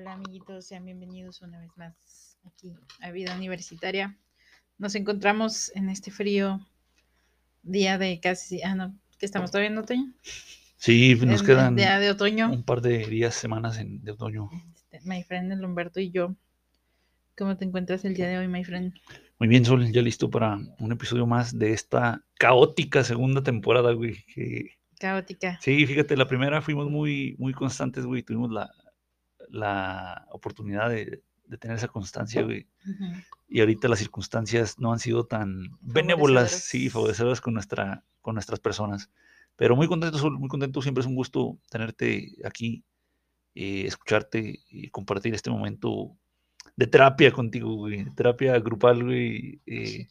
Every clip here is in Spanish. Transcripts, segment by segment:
Hola amiguitos, sean bienvenidos una vez más aquí a Vida Universitaria. Nos encontramos en este frío día de casi, ah no, que estamos todavía en otoño. Sí, nos En- quedan Día de otoño. un par de días, semanas en, de otoño. Este, my friend el Humberto y yo. ¿Cómo te encuentras el día de hoy, my friend? Muy bien, Sol, ya listo para un episodio más de esta caótica segunda temporada, güey. que- Caótica. Sí, fíjate, la primera fuimos muy, muy constantes, güey. Tuvimos la, la oportunidad de, de tener esa constancia, güey. Y ahorita las circunstancias no han sido tan benévolas, sí, Favorecedoras. con, nuestra, con nuestras personas. Pero muy contento, muy contento. Siempre es un gusto tenerte aquí, eh, escucharte y compartir este momento de terapia contigo, güey. Terapia grupal, güey. eh,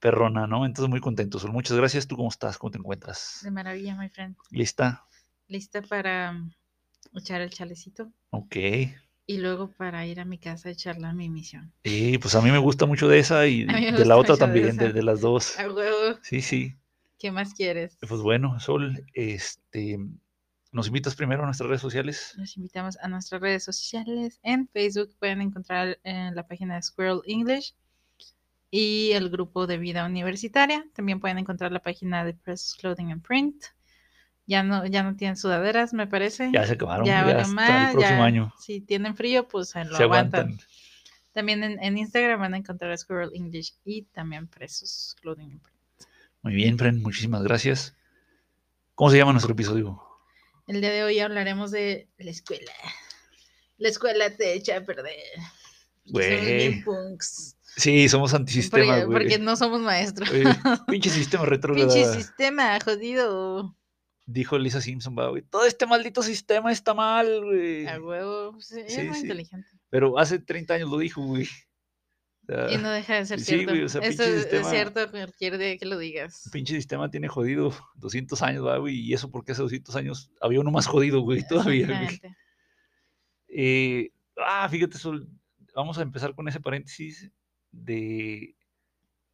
perrona, ¿no? Entonces muy contento, Sol. Muchas gracias. ¿Tú cómo estás? ¿Cómo te encuentras? De maravilla, my friend. ¿Lista? ¿Lista para mm, echar el chalecito? Ok. Y luego para ir a mi casa a echarla mi misión. Y pues a mí me gusta mucho de esa y A de la otra de también, de, de las dos. A huevo. Sí, sí. ¿Qué más quieres? Pues bueno, Sol, este, ¿nos invitas primero a nuestras redes sociales? Los invitamos a nuestras redes sociales. En Facebook pueden encontrar en la página de Squirrel English y el grupo de vida universitaria. También pueden encontrar la página de Press Clothing and Print. Ya no, ya no tienen sudaderas, me parece. Ya se acabaron, Ya ya, valió hasta más, el próximo ya, año. Si tienen frío, pues lo Se aguantan. aguantan. También en, en Instagram van a encontrar a Squirrel English y también Presos Clothing and Print. Muy bien, Fren, muchísimas gracias. ¿Cómo se llama nuestro episodio? El día de hoy hablaremos de la escuela. La escuela te echa a perder. Güey. punks. Sí, somos antisistema, Porque, güey. porque no somos maestros. Pinche sistema retrógrada. Pinche sistema, jodido. Dijo Lisa Simpson, güey. Todo este maldito sistema está mal, güey. A huevo. pues, Sí, es muy sí. inteligente. Pero hace 30 años lo dijo, güey. O sea, Y no deja de ser sí, cierto. güey, o sea, Eso es, cierto cualquier día que lo digas. pinche sistema tiene jodido 200 años, güey. Y eso porque hace 200 años había uno más jodido, güey, todavía, güey. Eh, ah, fíjate, Sol, vamos a empezar con ese paréntesis de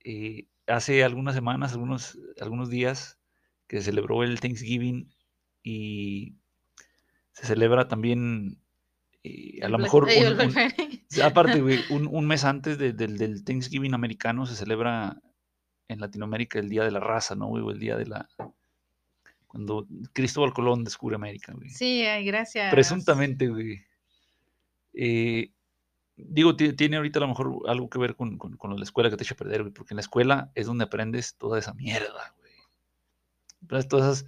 eh, hace algunas semanas, algunos, algunos días, que se celebró el Thanksgiving y se celebra también, eh, a lo mejor, un- un- aparte, güey, un, un mes antes de- del, del Thanksgiving americano se celebra en Latinoamérica el Día de la Raza, ¿no, güey? El Día de la... Cuando Cristóbal Colón descubre América, güey. Sí, gracias. Presuntamente, güey. Eh, digo, ti- tiene ahorita a lo mejor algo que ver con, con- la escuela que te echa a perder, güey, porque en la escuela es donde aprendes toda esa mierda, güey. Todas esas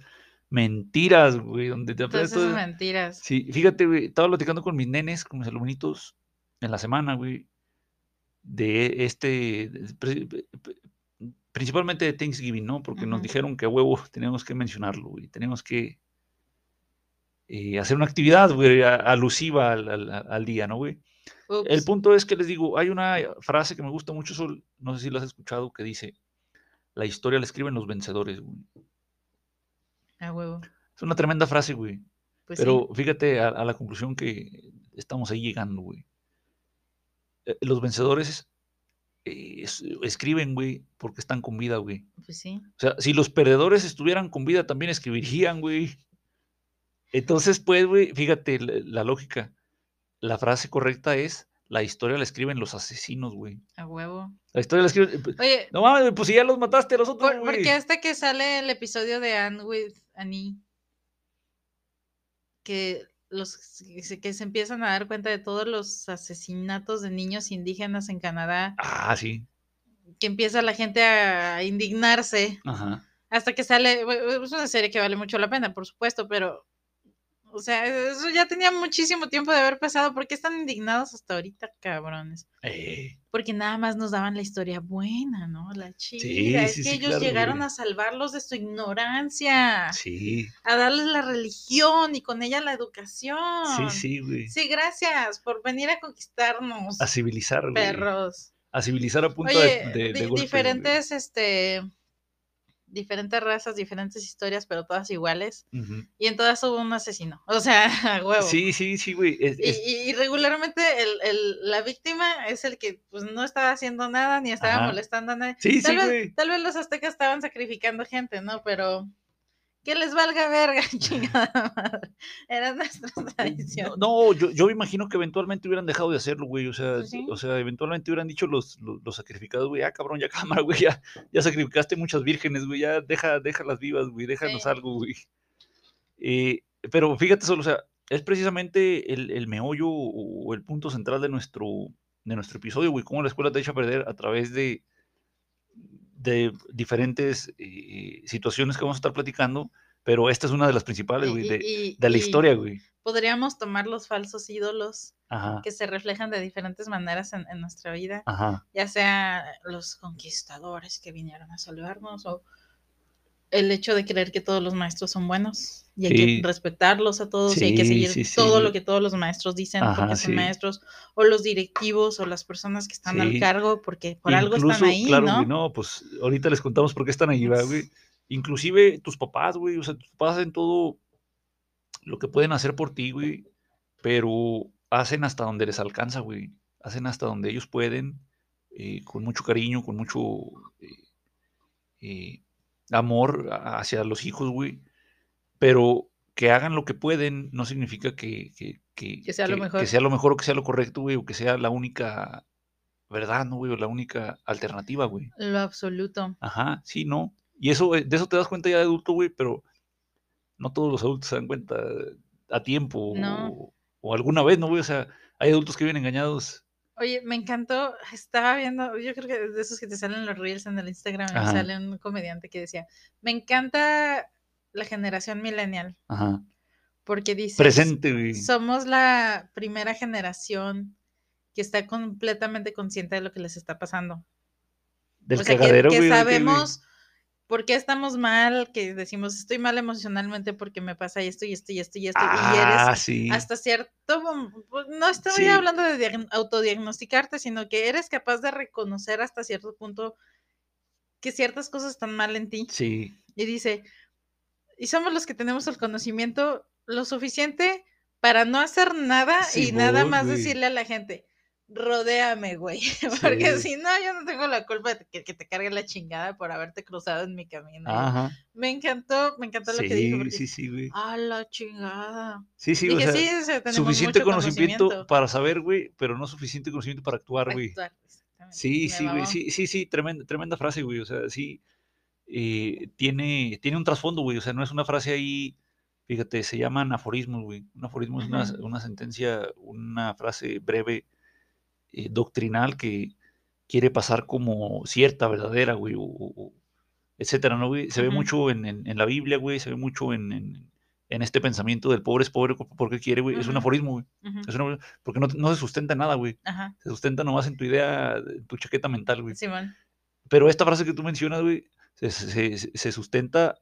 mentiras, güey, donde te Todas esas mentiras. Sí, fíjate, güey, estaba platicando con mis nenes, con mis alumnitos, en la semana, güey, de este, principalmente de Thanksgiving, ¿no? Porque nos dijeron que a huevo teníamos que mencionarlo, güey, teníamos que eh, hacer una actividad, güey, alusiva al, al- al- al día, ¿no, güey? El punto es que les digo, hay una frase que me gusta mucho, Sol, no sé si la has escuchado, que dice, la historia la escriben los vencedores, güey. A huevo. Es una tremenda frase, güey. Pues Pero fíjate a, a la conclusión que estamos ahí llegando, güey. Eh, Los vencedores eh, es- escriben, güey, porque están con vida, güey. pues sí. O sea, si los perdedores estuvieran con vida, también escribirían, güey. Entonces, pues, güey, fíjate la, la lógica. La frase correcta es, la historia la escriben los asesinos, güey. A huevo. La historia la escriben... eh, Oye, No mames, pues si ya los mataste a los otros, ¿por, por güey. qué hasta que sale el episodio de Anne with Annie? Que los que se, empiezan a dar cuenta de todos los asesinatos de niños indígenas en Canadá, Ah, sí. que empieza la gente a indignarse Ajá. hasta que sale, es una serie que vale mucho la pena, por supuesto, pero, o sea, eso ya tenía muchísimo tiempo de haber pasado. ¿Por qué están indignados hasta ahorita, cabrones? Eh, Porque nada más nos daban la historia buena, ¿no? La chida. es sí, que sí, ellos claro, llegaron güey. a salvarlos de su ignorancia, sí, a darles la religión y con ella la educación. sí, sí, güey. Sí, gracias por venir a conquistarnos, A civilizar, güey. perros. A civilizar a punta Oye, de, de, de güey. diferentes, este, diferentes razas, diferentes historias, pero todas iguales. Y en todas hubo un asesino. O sea, a huevo. Sí, sí, sí, güey. es- Y, es- y- y regularmente el, el- la víctima es el que pues no estaba haciendo nada ni estaba Ajá. molestando a nadie. Sí, Tal, sí, vez, güey. tal vez los aztecas estaban sacrificando gente, ¿no? Pero que les valga verga, chingada madre. Era nuestra tradición. No, yo, yo me imagino que eventualmente hubieran dejado de hacerlo, güey. O sea, sí. o sea, eventualmente hubieran dicho los, los, los sacrificados, güey, ah, cabrón, ya cámara, güey, ya, ya sacrificaste muchas vírgenes, güey, ya deja, déjalas vivas, güey, déjanos Sí. algo, güey. Eh, pero fíjate solo, o sea, es precisamente el, el meollo o el punto central de nuestro, de nuestro episodio, güey, cómo la escuela te echa a perder a través de, de diferentes eh, situaciones que vamos a estar platicando, pero esta es una de las principales, güey, de, y- de la historia, güey. Podríamos tomar los falsos ídolos Ajá, que se reflejan de diferentes maneras en, en nuestra vida, ajá. ya sea los conquistadores que vinieron a salvarnos o el hecho de creer que todos los maestros son buenos y hay Sí. que respetarlos a todos y hay que seguir sí, todo lo que todos los maestros dicen Ajá, porque son maestros o los directivos o las personas que están al cargo porque por algo están ahí, claro, ¿no? güey, no, pues ahorita les contamos por qué están ahí, ¿verdad, güey? Inclusive tus papás, güey, o sea, tus papás hacen todo lo que pueden hacer por ti, güey, pero hacen hasta donde les alcanza, güey. Hacen hasta donde ellos pueden, eh, con mucho cariño, con mucho eh, eh, amor hacia los hijos, güey. Pero que hagan lo que pueden no significa que, que, que- Que sea lo mejor. que sea lo mejor o que sea lo correcto, güey, o que sea la única verdad, ¿no, güey? O la única alternativa, güey. Lo absoluto. Ajá, sí, no. Y eso, eh, de eso te das cuenta ya de adulto, güey, pero no todos los adultos se dan cuenta a tiempo No. o, o alguna vez, ¿no, güey? O sea, hay adultos que viven engañados. Oye, me encantó, estaba viendo, yo creo que de esos que te salen los reels en el Instagram, Ajá. sale un comediante que decía, me encanta la generación millennial, Ajá. porque dice, Presente, somos la primera generación que está completamente consciente de lo que les está pasando. Del o sea, cagadero, que güey. que- sabemos por qué estamos mal, que decimos, estoy mal emocionalmente porque me pasa esto y esto y esto y esto, y Ah, eres sí. hasta cierto, pues, no estoy Sí. hablando de diag- autodiagnosticarte, sino que eres capaz de reconocer hasta cierto punto que ciertas cosas están mal en ti. Sí. Y dice, y somos los que tenemos el conocimiento lo suficiente para no hacer nada y nada más güey. decirle a la gente, rodéame, güey, porque Sí. si no, yo no tengo la culpa de que, que te cargue la chingada por haberte cruzado en mi camino. Ajá. Me encantó, me encantó lo que dijo, Sí, porque, sí, sí, güey. a la chingada. Sí, sí, o Dije, sea, sí, o sea, tenemos suficiente conocimiento, conocimiento. para saber, güey, pero no suficiente conocimiento para actuar, güey. Actuar, exactamente. Sí, Me sí, güey, sí, sí, sí, tremenda, tremenda frase, güey, o sea, sí, eh, tiene, tiene un trasfondo, güey, o sea, no es una frase ahí, fíjate, se llaman aforismos, güey, un aforismo es una, una sentencia, una frase breve, eh, doctrinal que quiere pasar como cierta, verdadera, güey, o, etcétera, ¿no, güey? Se ve mucho en, en- en la Biblia, güey, se ve mucho en, en- este pensamiento del pobre es pobre porque quiere, güey, es un aforismo, güey, es un porque no, no se sustenta en nada, güey, se sustenta nomás en tu idea, en tu chaqueta mental, güey. Simón. Pero esta frase que tú mencionas, güey, se, se- se- se sustenta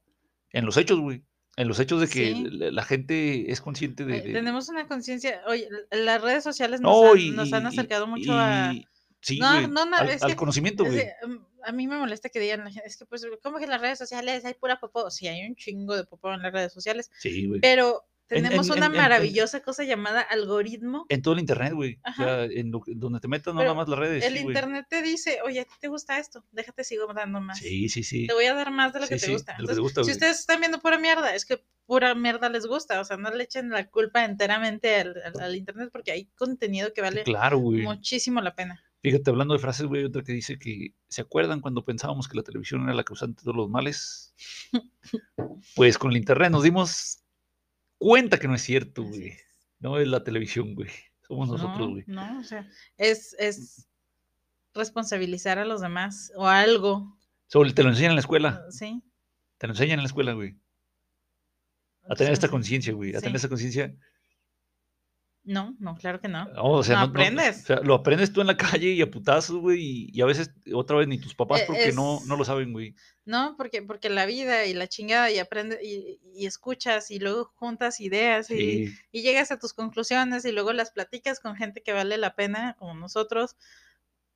en los hechos, güey. En los hechos de que Sí. la, gente es consciente de... De- Tenemos una conciencia, oye, las redes sociales nos, No, han, y, nos han acercado mucho y- a... Sí, No, güey, no, no, al, es al que- conocimiento, güey. mm, a mí me molesta que digan, es que pues, ¿cómo que en las redes sociales hay pura popó? Sí, hay un chingo de popó en las redes sociales, Sí, güey. pero tenemos en- una en- en- en- maravillosa cosa llamada algoritmo. En todo el internet, güey. O sea, en lo donde te metas, no Pero nada más las redes. El sí, internet te dice, oye, ¿a ti te gusta esto? Déjate, sigo dando más. Sí, sí, sí. Te voy a dar más de lo Sí, que te sí, gusta. de lo que te Entonces, gusta, si ustedes están viendo pura mierda, es que pura mierda les gusta. O sea, no le echen la culpa enteramente al, al- al internet porque hay contenido que vale Claro, muchísimo la pena. Fíjate, hablando de frases, güey, otra que dice que, ¿se acuerdan cuando pensábamos que la televisión era la causante de todos los males? Pues con el internet nos dimos cuenta que no es cierto, güey. No es la televisión, güey. Somos nosotros, no, güey. No, o sea, es, es responsabilizar a los demás o algo, Sobre, te lo enseñan en la escuela. ¿sí? Te lo enseñan en la escuela, güey. A tener esta conciencia, güey. A tener esta conciencia. No, no, claro que no. No, o sea, No no, no- aprendes. o sea, lo aprendes tú en la calle y a putazos, güey. Y, y a veces, otra vez, ni tus papás Eh, porque no, es- no lo saben, güey. No, porque, porque la vida y la chingada y aprendes y, y escuchas y luego juntas ideas y, Sí, y llegas a tus conclusiones y luego las platicas con gente que vale la pena, como nosotros.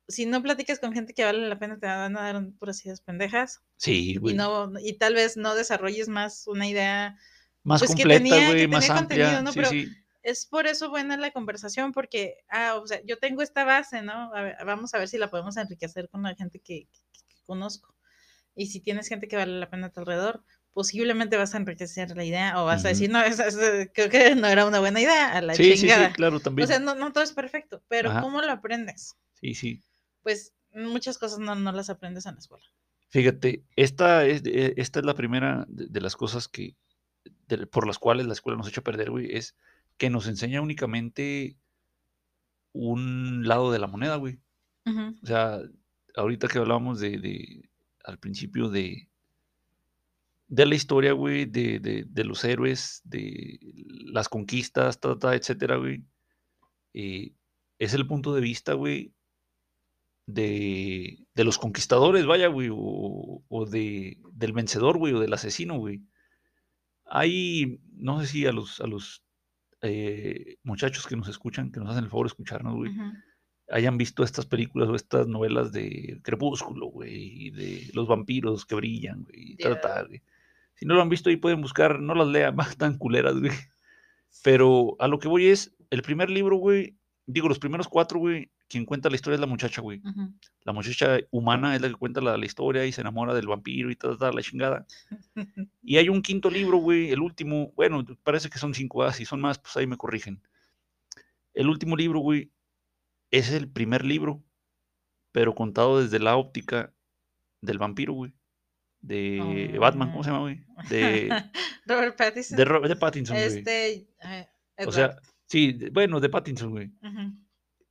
Si no platicas con gente que vale la pena, te van a dar puras ideas pendejas sí, y güey. no y tal vez no desarrolles más una idea. Más pues, que completa, güey, más amplia. ¿no? Sí, Pero- sí. Es por eso buena la conversación, porque, ah, o sea, yo tengo esta base, ¿no? A ver, vamos a ver si la podemos enriquecer con la gente que, que- que conozco. Y si tienes gente que vale la pena a tu alrededor, posiblemente vas a enriquecer la idea o vas a decir, no, creo que no era una buena idea, a la Sí, sí, sí, chingada. claro, O también. sea, no, no todo es perfecto, pero Ajá. ¿cómo lo aprendes? Sí, sí. Pues muchas cosas no, no las aprendes en la escuela. Fíjate, esta es, eh, esta es la primera de, de las cosas que, de- por las cuales la escuela nos echa a perder, güey, es que nos enseña únicamente un lado de la moneda, güey. O sea, ahorita que hablábamos de, de- al principio de, de la historia, güey, de, de- de los héroes, de las conquistas, ta, ta, etcétera, güey, eh, es el punto de vista, güey, de, de los conquistadores, vaya, güey, o, o de, del vencedor, güey, o del asesino, güey. Hay, no sé si a los, a los eh, muchachos que nos escuchan, que nos hacen el favor de escucharnos, güey, hayan visto estas películas o estas novelas de Crepúsculo, güey, y de los vampiros que brillan, güey, y tal, tal, güey. Si no lo han visto ahí pueden buscar, no las lean, más tan culeras, güey. Pero a lo que voy es, el primer libro, güey, digo, los primeros cuatro, güey, quien cuenta la historia es la muchacha, güey. La muchacha humana es la que cuenta la, la historia y se enamora del vampiro y tal, tal, la chingada. Y hay un quinto libro, güey, el último, bueno, parece que son cinco, ah, si son más, pues ahí me corrigen. El último libro, güey, es el primer libro, pero contado desde la óptica del vampiro, güey. De Batman, ¿cómo se llama, güey? De, Robert Pattinson. de, Ro- de Pattinson, güey. este. eh, O sea, sí, bueno, de Pattinson, güey. Ujú.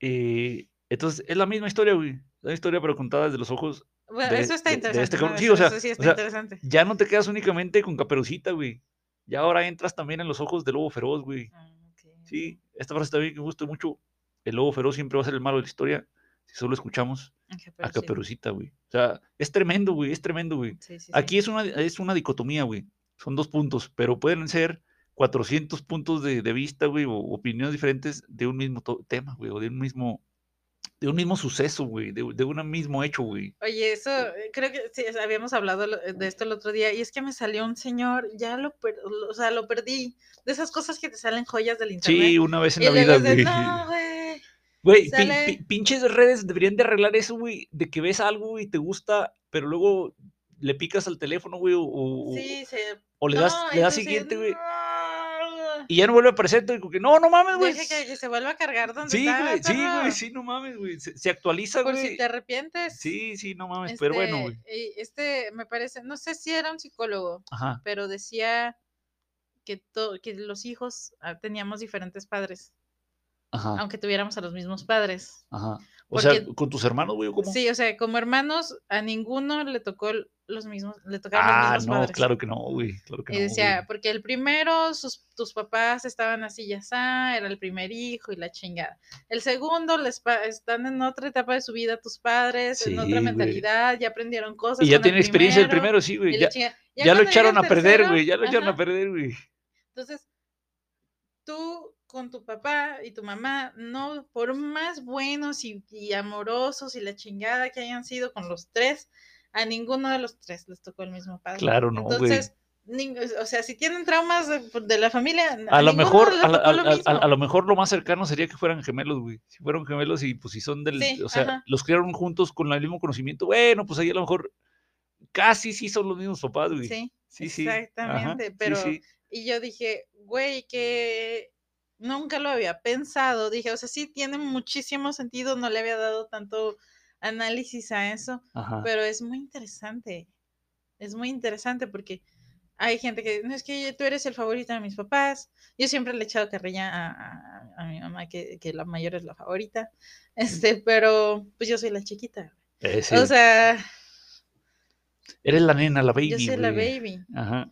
Eh, entonces, es la misma historia, güey. La historia, pero contada desde los ojos. Bueno, de- eso está de- de interesante. este cabrón. Sí, Eso- o sea, eso sí o está sea, interesante. Ya no te quedas únicamente con Caperucita, güey. Ya ahora entras también en los ojos del lobo feroz, güey. Ah. Sí, esta frase también que me gusta mucho. El lobo feroz siempre va a ser el malo de la historia si solo escuchamos Ok, a. Caperucita, güey. O sea, es tremendo, güey, es tremendo, güey. Sí, sí, sí. Aquí es una, es una dicotomía, güey. Son dos puntos, pero pueden ser 400 puntos de, de vista, güey, o opiniones diferentes de un mismo tema, güey, o de un mismo, de un mismo suceso, güey, de, de un mismo hecho, güey. Oye, eso, eh, creo que sí, habíamos hablado lo- de esto el otro día, y es que me salió un señor, ya lo, per- o sea, lo perdí, de esas cosas que te salen joyas del internet. Sí, una vez en y la vida, güey. no, güey. Güey, pi- Sale- pi- pinches redes deberían de arreglar eso, güey, de que ves algo y te gusta, pero luego le picas al teléfono, güey, o, o- Sí, se... o le no, das, le das siguiente, güey, no. Y ya no vuelve a aparecer, y como que no, no mames, güey. Deja que, se vuelva a cargar donde Sí, güey, sí, güey, sí, no mames, güey. Se, se actualiza, Por güey. si te arrepientes. Sí, sí, no mames, pero bueno, güey. Este, y Este, me parece, no sé si era un psicólogo, Ajá, pero decía que, to- que los hijos ah, teníamos diferentes padres, ajá, aunque tuviéramos a los mismos padres. ajá. O sea, con tus hermanos, güey, ¿o ¿cómo? Sí, o sea, como hermanos, a ninguno le tocó los mismos, le tocaron ah, los no, mismos padres. claro que no, güey. Claro que Y no. decía, güey. porque el primero, sus, tus papás estaban así ya está, era el primer hijo y la chingada. El segundo, les están en otra etapa de su vida tus padres, en otra güey. mentalidad, ya aprendieron cosas. Y ya tiene experiencia el primero, sí, y güey. Ya, ya lo echaron a perder, tercero, güey. Ya lo echaron a perder, güey. Entonces, tú con tu papá y tu mamá, no, por más buenos y, y amorosos y la chingada que hayan sido con los tres, a ninguno de los tres les tocó el mismo padre. Claro, no, güey. Entonces, o sea, si tienen traumas de, de la familia, A lo mejor, a, la- lo a- a- mismo. a lo mejor lo más cercano sería que fueran gemelos, güey. Si fueron gemelos y pues si son del, Sí, o sea, ajá. los criaron juntos con el mismo conocimiento, bueno, pues ahí a lo mejor casi sí son los mismos papás, güey. Sí, Sí, sí. ajá, exactamente, sí, pero sí. y yo dije, güey, que nunca lo había pensado, dije, o sea, sí tiene muchísimo sentido, no le había dado tanto análisis a eso, Ajá. pero es muy interesante, es muy interesante porque hay gente que, no es que tú eres el favorito de mis papás, yo siempre le he echado carrilla a, a- a mi mamá que, que la mayor es la favorita, este, pero pues yo soy la chiquita, Eh, sí. o sea, Eres la nena, la baby. yo soy la baby. Ajá.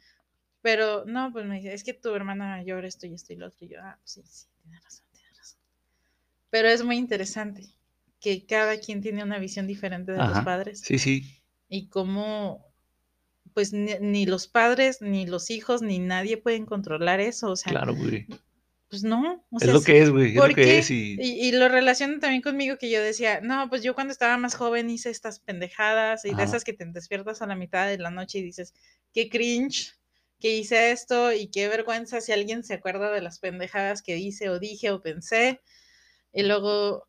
Pero no, pues me dice, es que tu hermana mayor esto y esto y lo otro. Y yo, ah, pues sí, sí, tienes razón, tienes razón. Pero es muy interesante que cada quien tiene una visión diferente de los padres Sí, sí. y cómo, pues ni, ni los padres, ni los hijos, ni nadie pueden controlar eso. O sea, Claro, güey. pues no. O Es lo que es, güey. Es ¿por lo que es. Y... Y, y lo relaciono también conmigo que yo decía, no, pues yo cuando estaba más joven hice estas pendejadas y de esas que te despiertas a la mitad de la noche y dices, qué cringe que hice esto y qué vergüenza si alguien se acuerda de las pendejadas que hice o dije o pensé. Y luego,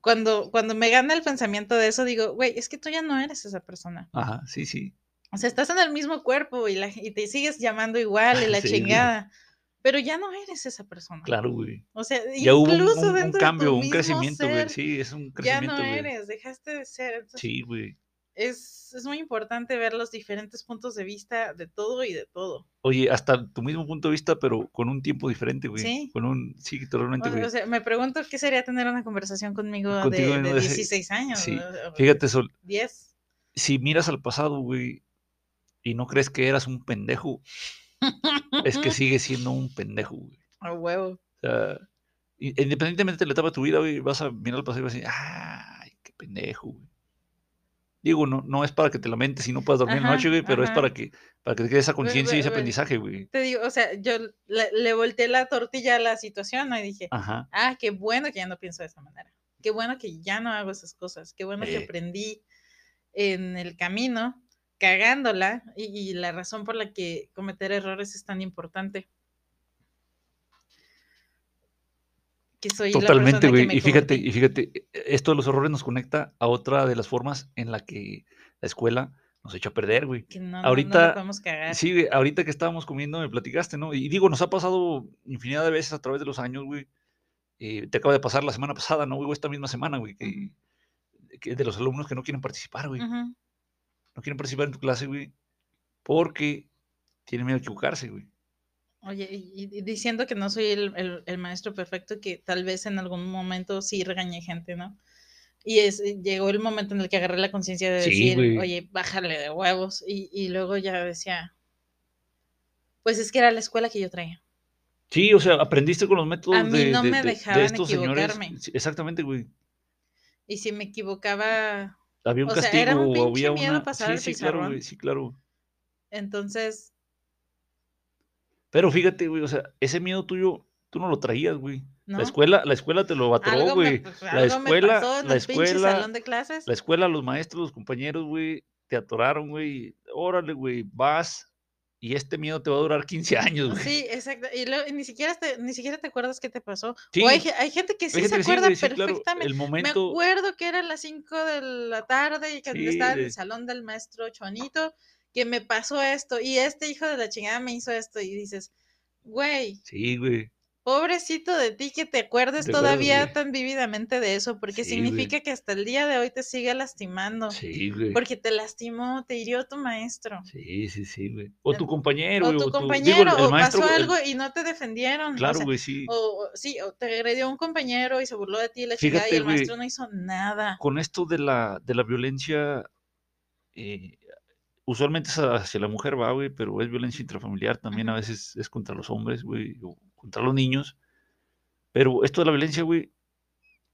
cuando, cuando me gana el pensamiento de eso, digo, güey, es que tú ya no eres esa persona. Ajá, sí, sí. O sea, estás en el mismo cuerpo y, la, y te sigues llamando igual y la Sí, chingada. Pero ya no eres esa persona. Claro, güey. O sea, Ya hubo un, cambio, un crecimiento, güey. Sí, es un ya crecimiento, no güey. eres, dejaste de ser. Entonces, Sí, güey. Es, es muy importante ver los diferentes puntos de vista de todo y de todo. Oye, hasta tu mismo punto de vista, pero con un tiempo diferente, güey. Sí. Con un, sí, totalmente, güey. o sea, me pregunto qué sería tener una conversación conmigo, Contigo de, de de ese- 16 años. sí. o- Fíjate, Sol, 10. si miras al pasado, güey, y no crees que eras un pendejo, es que sigues siendo un pendejo, güey. A huevo. O sea, i- independientemente de la etapa de tu vida, güey, vas a mirar al pasado y vas a decir, ay, qué pendejo, güey. Digo, no, no es para que te lamentes y no puedas dormir Ajá, noche, güey, pero es para que, para que te quede esa conciencia y ese aprendizaje, güey. Te digo, o sea, yo le, le volteé la tortilla a la situación ¿no? y dije, Ajá. ah, qué bueno que ya no pienso de esa manera. Qué bueno que ya no hago esas cosas. Qué bueno que Eh. aprendí en el camino, cagándola, y, y la razón por la que cometer errores es tan importante. Que soy la Totalmente, güey. Y fíjate, y fíjate, e- esto de los errores nos conecta a otra de las formas en la que la escuela nos echó a perder, güey. Que no, no- no, ahorita- la podemos cagar. Sí, güey, ahorita que estábamos comiendo me platicaste, ¿no? Y digo, nos ha pasado infinidad de veces a través de los años, güey. Eh, te acaba de pasar la semana pasada, ¿no, güey? O esta misma semana, güey, que, que de los alumnos que no quieren participar, güey. No quieren participar en tu clase, güey, porque tienen miedo a equivocarse, güey. Oye, y, y diciendo que no soy el, el- el maestro perfecto, que tal vez en algún momento sí regañé gente, ¿no? Y es, llegó el momento en el que agarré la conciencia de Sí, decir, oye, bájale de huevos. Y, y luego ya decía, pues es que era la escuela que yo traía. Sí, o sea, aprendiste con los métodos mí de, no de- me de- de dejaban estos señores. equivocarme. Sí, Exactamente, güey. Y si me equivocaba, Había un O sea, castigo era un o pinche había miedo una. pasar Sí, claro, güey, sí, claro. entonces, Pero fíjate, güey, o sea, ese miedo tuyo, tú no lo traías, güey. ¿no? La escuela, la escuela te lo me, güey. pues, La me escuela, la el escuela, salón de clases. la escuela, los maestros, los compañeros, güey, te atoraron, güey. Órale, güey, vas y este miedo te va a durar 15 años, güey. Sí, exacto. Y, luego- y ni, siquiera te, ni siquiera te acuerdas qué te pasó. Sí. O hay, hay gente que sí gente se que sí, acuerda güey, sí, claro, perfectamente. el Me momento, acuerdo que eran las 5 de la tarde y que Sí, estaba en el salón del maestro Chonito, que me pasó esto y este hijo de la chingada me hizo esto y dices, güey, sí, güey. pobrecito de ti que te acuerdes todavía tan vívidamente de eso, porque Sí, güey. significa que hasta el día de hoy te sigue lastimando, Sí, güey. porque te lastimó, te hirió tu maestro. Sí, sí, sí, güey. O tu compañero, O tu digo, compañero, el o maestro, pasó el- algo y no te defendieron. o Claro, sea, güey, sí. o, sí, o te agredió un compañero y se burló de ti y la chingada y Fíjate, el güey. maestro no hizo nada. Con esto de la, de la violencia, eh, usualmente es hacia la mujer, va, güey, pero es violencia intrafamiliar también, a veces es contra los hombres, güey, o contra los niños. Pero esto de la violencia, güey,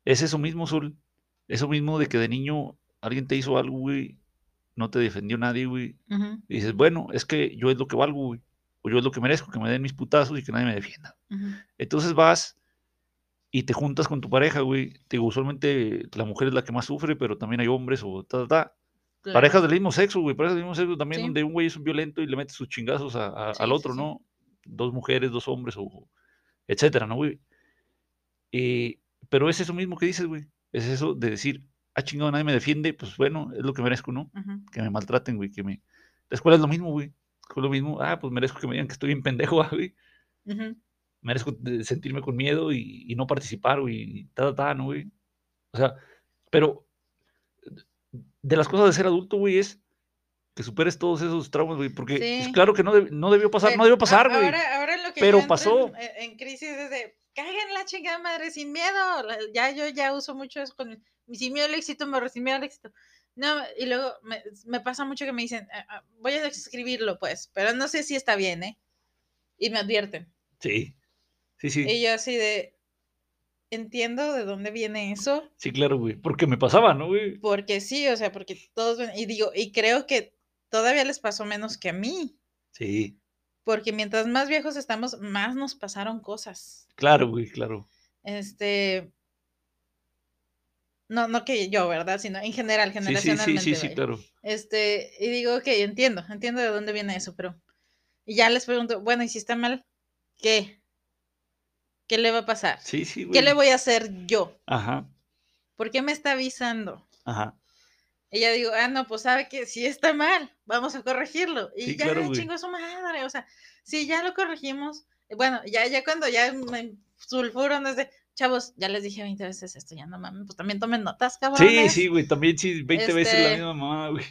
es eso mismo, Sol. Eso mismo de que de niño alguien te hizo algo, güey, no te defendió nadie, güey. Y dices, bueno, es que yo es lo que valgo, güey. O yo es lo que merezco, que me den mis putazos y que nadie me defienda. Entonces vas y te juntas con tu pareja, güey. Te digo, usualmente la mujer es la que más sufre, pero también hay hombres o ta, ta, ta. Claro. Parejas del mismo sexo, güey. Parejas del mismo sexo también Sí. donde un güey es un violento y le mete sus chingazos a- a- Sí, al otro, sí. ¿no? Dos mujeres, dos hombres o etcétera, ¿no, güey? Eh, pero es eso mismo que dices, güey. Es eso de decir, ah, chingado, nadie me defiende, pues bueno, es lo que merezco, ¿no? Ujú. Que me maltraten, güey, que me... La escuela es lo mismo, güey. Es lo mismo, ah, pues merezco que me digan que estoy bien pendejo, ah, güey Ujú. merezco de- sentirme con miedo y, y no participar, güey, y ta, ta, ta, ¿no, güey? O sea, pero de las cosas de ser adulto, güey, es que superes todos esos traumas, güey, porque es Sí. claro que no, deb- no debió pasar, no debió pasar, güey. Ahora, ahora lo que pero pasó. En, en- crisis es de, caguen la chingada madre sin miedo. Ya yo ya uso mucho eso con mi- sin miedo al éxito, me sin miedo al éxito. No, y luego me, me pasa mucho que me dicen, "Ah, ah, voy a escribirlo pues, pero no sé si está bien, ¿eh? Y me advierten. Sí, sí, sí, Y yo así de, entiendo de dónde viene eso, sí, claro, güey, porque me pasaba, ¿no, güey? porque sí, o sea, porque todos, ven- y digo, y creo que todavía les pasó menos que a mí, Sí, porque mientras más viejos estamos, más nos pasaron cosas. claro, güey, claro. Este, no, no que yo, ¿verdad? Sino en general, Sí, sí, sí, generacionalmente. sí, sí, vaya. claro. Este, y digo, ok, entiendo, entiendo de dónde viene eso, pero, y ya les pregunto, bueno, y si está mal, ¿qué? ¿Qué le va a pasar? Sí, sí, güey. ¿Qué le voy a hacer yo? Ajá, ¿Por qué me está avisando? ajá. Ya digo, ah, no, pues sabe que sí está mal, vamos a corregirlo. Y Sí, ya claro, chingo a su madre, o sea, sí, ya lo corregimos. Bueno, ya, ya cuando ya me sulfuron desde, chavos, ya les dije 20 veces esto, ya no mames, pues también tomen notas, Sí, cabrones. sí, güey, también sí, 20 veces la Este, misma mamada, güey.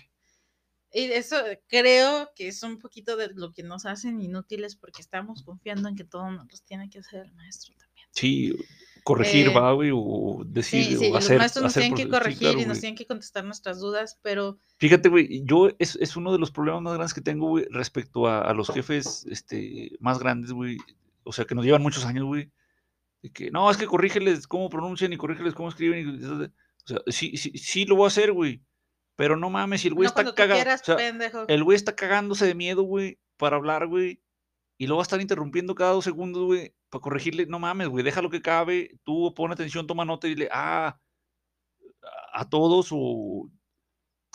Y eso creo que es un poquito de lo que nos hacen inútiles porque estamos confiando en que todo nos los tiene que hacer el maestro también. Sí, corregir, Eh, va, güey, o decir, Sí, sí, o los hacer, maestros nos hacer tienen que sí, corregir claro, y nos tienen que contestar nuestras dudas, pero Fíjate, güey, yo es, es uno de los problemas más grandes que tengo, güey, respecto a, a los jefes este, más grandes, güey. O sea, que nos llevan muchos años, güey. De que, no, es que corrígeles cómo pronuncian y corrígeles cómo escriben. y- o sea, sí, sí, sí lo voy a hacer, güey. Pero no mames, si el güey no está cuando tú cagado. quieras, o sea, pendejo. el güey está cagándose de miedo, güey, para hablar, güey. Y luego va a estar interrumpiendo cada dos segundos, güey, para corregirle. No mames, güey, deja lo que cabe. Tú pon atención, toma nota y dile, ah, a, a todos o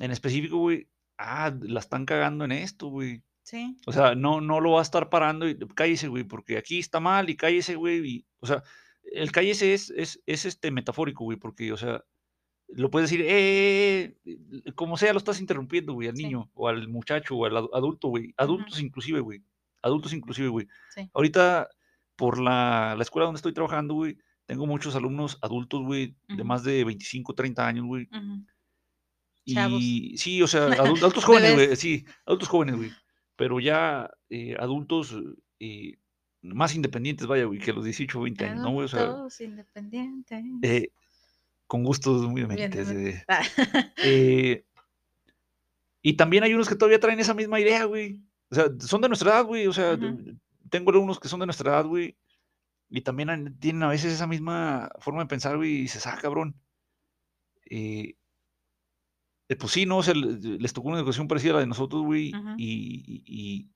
en específico, güey, ah, la están cagando en esto, güey. Sí, O sea, no, no lo va a estar parando y cállese, güey, porque aquí está mal y cállese, güey. Y, o sea, el cállese es, es, es este metafórico, güey, porque, o sea, lo puedes decir, eh, como sea, lo estás interrumpiendo, güey, al Sí. niño o al muchacho o al adu- adulto, güey. Adultos inclusive, güey. Adultos inclusive, güey. sí. Ahorita, por la, la escuela donde estoy trabajando, güey, tengo muchos alumnos adultos, güey, de más de 25, 30 años, güey. Ujú. Chavos. Y sí, o sea, adul- adultos jóvenes, güey, sí, adultos jóvenes, güey. Pero ya eh, adultos eh, más independientes, vaya, güey, que los 18 o 20 años, ¿no, güey? O sea, Adultos independientes. eh, con gustos muy bien. eh, Ah, eh, y también hay unos que todavía traen esa misma idea, güey. O sea, son de nuestra edad, güey. O sea, tengo alumnos que son de nuestra edad, güey. Y también tienen a veces esa misma forma de pensar, güey. Y dices, ah, cabrón. Eh, eh, pues sí, ¿no? O sea, le- les tocó una educación parecida a la de nosotros, güey. Y- y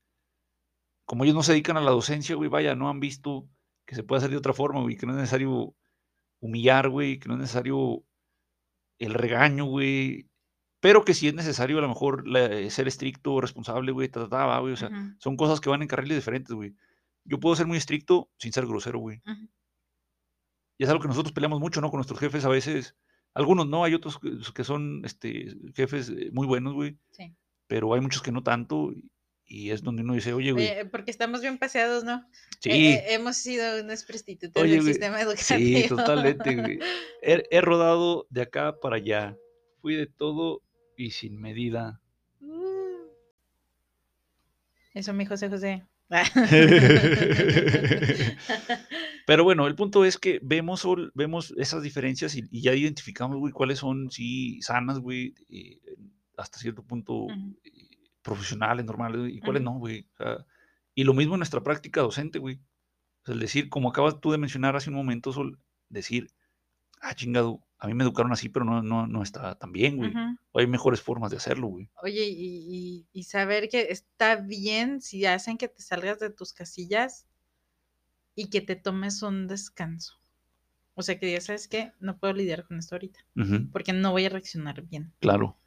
como ellos no se dedican a la docencia, güey, vaya, no han visto que se puede hacer de otra forma, güey. Que no es necesario humillar, güey. Que no es necesario el regaño, güey. Pero que sí es necesario a lo mejor la- eh, ser estricto, responsable, güey, ta, ta, ta, va, güey. O sea, son cosas que van en carriles diferentes, güey. Yo puedo ser muy estricto sin ser grosero, güey. Y es algo que nosotros peleamos mucho, ¿no? Con nuestros jefes a veces. Algunos no, hay otros que, que son este, jefes eh, muy buenos, güey. Sí. Pero hay muchos que no tanto. Y- es donde uno dice, oye, güey. Oye, porque estamos bien paseados, ¿no? sí, Eh, eh, hemos sido unos prostitutos Oye, del güey, sistema sí, educativo. totalmente, güey. He, he rodado de acá para allá. Fui de todo y sin medida. Uh. Eso, mi José José. Pero bueno, el punto es que vemos, vemos esas diferencias y, y ya identificamos, güey, cuáles son, sí, sanas, güey, eh, hasta cierto punto eh, profesionales, normales, güey, y cuáles no, güey. O sea, y lo mismo en nuestra práctica docente, güey. O sea, el decir, como acabas tú de mencionar hace un momento, Sol, decir, ah, chingado, a mí me educaron así, pero no, no, no está tan bien, güey. Hay mejores formas de hacerlo, güey. Oye, y, y- y saber que está bien si hacen que te salgas de tus casillas y que te tomes un descanso. O sea, que ya sabes que no puedo lidiar con esto ahorita, porque no voy a reaccionar bien. Claro.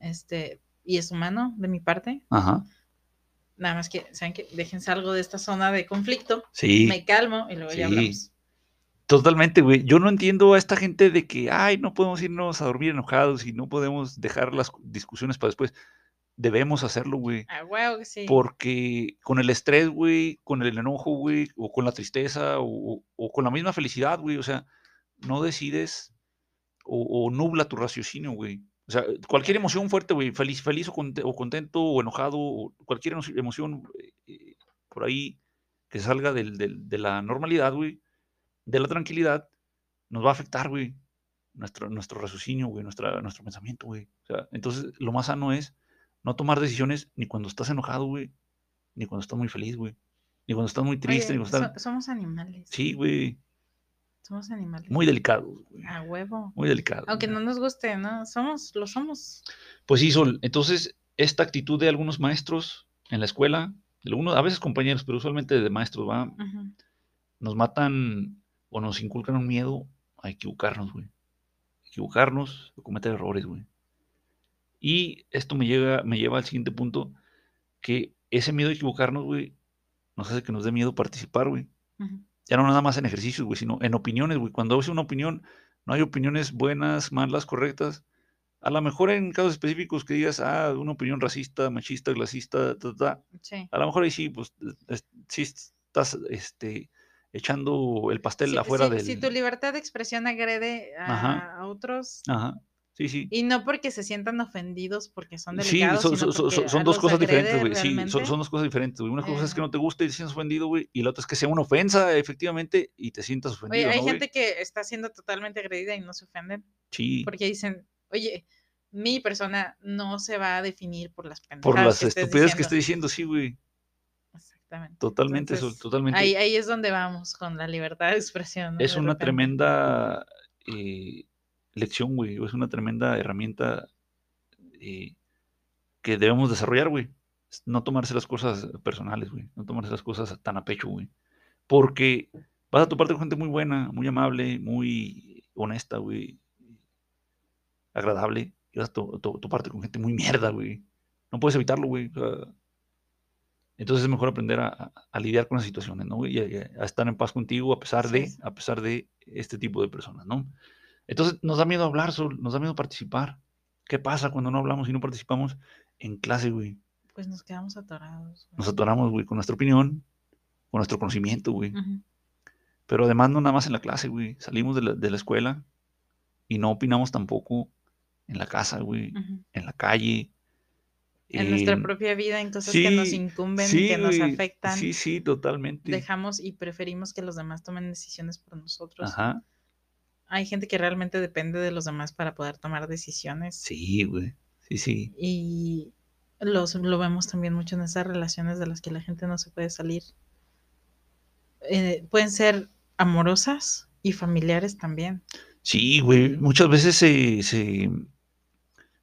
Este, y es humano de mi parte. Ajá. Nada más que, ¿saben que Déjense algo de esta zona de conflicto. Sí. Me calmo y luego ya hablamos. Totalmente, güey. Yo no entiendo a esta gente de que, ay, no podemos irnos a dormir enojados y no podemos dejar las discusiones para después. Debemos hacerlo, güey. Ah, que sí. Porque con el estrés, güey, con el enojo, güey, o con la tristeza, o, o con la misma felicidad, güey, o sea, no decides o, o nubla tu raciocinio, güey. O sea, cualquier emoción fuerte, güey, feliz, feliz o, conte- o contento o enojado, o cualquier emo- emoción eh, por ahí que salga del- del- de la normalidad, güey, de la tranquilidad, nos va a afectar, güey, nuestro, nuestro raciocinio, güey, nuestra, nuestro pensamiento, güey. O sea, entonces lo más sano es no tomar decisiones ni cuando estás enojado, güey, ni cuando estás muy feliz, güey, ni cuando estás muy triste, Oye, ni cuando estás... so- somos animales. Sí, güey, Somos animales. muy delicados, güey, A huevo. muy delicados. Aunque güey. no nos guste, ¿no? Somos, lo somos. Pues sí, Sol. Entonces, esta actitud de algunos maestros en la escuela, de algunos, a veces compañeros, pero usualmente de maestros, ¿va? Ujú. nos matan o nos inculcan un miedo a equivocarnos, güey. Equivocarnos, a cometer errores, güey. Y esto me, llega, me lleva al siguiente punto, que ese miedo a equivocarnos, güey, nos hace que nos dé miedo participar, güey. Ujú. Ya no nada más en ejercicios, güey, sino en opiniones, güey. Cuando haces una opinión, no hay opiniones buenas, malas, correctas. A lo mejor en casos específicos que digas, ah, una opinión racista, machista, clasista, ta, ta, Sí. a lo mejor ahí sí, pues, es- sí estás, este, echando el pastel afuera si- del... si tu libertad de expresión agrede Ajá. a, a otros, Ajá, sí, sí. y no porque se sientan ofendidos porque son Sí, delicados, son, sino son- son- son a dos cosas diferentes, güey. Sí, son, son dos cosas diferentes, güey. Una cosa es que no te guste y te sientas ofendido, güey, y la otra es que sea una ofensa, efectivamente, y te sientas Oye, ofendido, hay ¿no, güey? gente que está siendo totalmente agredida y no se ofenden Sí, porque dicen, oye, mi persona no se va a definir por las pendejadas por las estupideces que diciendo". esté diciendo, sí, güey. Exactamente. Totalmente, eso, totalmente. Ahí, ahí es donde vamos con la libertad de expresión. ¿no? es De una repente. tremenda eh, lección, güey. Es una tremenda herramienta eh, que debemos desarrollar, güey. No tomarse las cosas personales, güey. No tomarse las cosas tan a pecho, güey. Porque vas a toparte con gente muy buena, muy amable, muy honesta, güey. Agradable. Y vas a to- to- toparte con gente muy mierda, güey. No puedes evitarlo, güey. O sea, entonces es mejor aprender a, a- a lidiar con las situaciones, ¿no? Y a, a estar en paz contigo a pesar de, a pesar de este tipo de personas, ¿no? Entonces nos da miedo hablar, Sol, nos da miedo participar. ¿Qué pasa cuando no hablamos y no participamos en clase, güey? Pues nos quedamos atorados. güey. Nos atoramos, güey, con nuestra opinión, con nuestro conocimiento, güey. Pero además no nada más en la clase, güey. Salimos de la, de la escuela y no opinamos tampoco en la casa, güey, en la calle. En nuestra propia vida, en cosas que nos incumben, sí, que nos afectan. Sí, sí, totalmente. Dejamos y preferimos que los demás tomen decisiones por nosotros. Ajá. Hay gente que realmente depende de los demás para poder tomar decisiones. Sí, güey. Sí, sí. Y los, lo vemos también mucho en esas relaciones de las que la gente no se puede salir. Eh, pueden ser amorosas y familiares también. Sí, güey. Muchas veces se, se,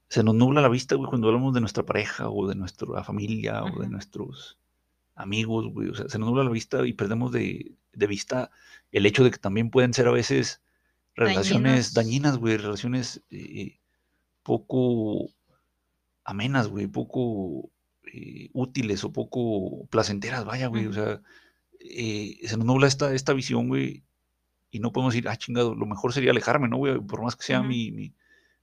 se nos nubla la vista, güey, cuando hablamos de nuestra pareja o de nuestra familia o de nuestros amigos, güey. O sea, se nos nubla la vista y perdemos de, de vista el hecho de que también pueden ser a veces relaciones dañinas, güey. Relaciones eh, poco amenas, güey. Poco eh, útiles o poco placenteras, vaya, güey. O sea, eh, se nos nubla esta, esta visión, güey. Y no podemos decir, ah, chingado, lo mejor sería alejarme, ¿no, güey? Por más que sea mi, mi,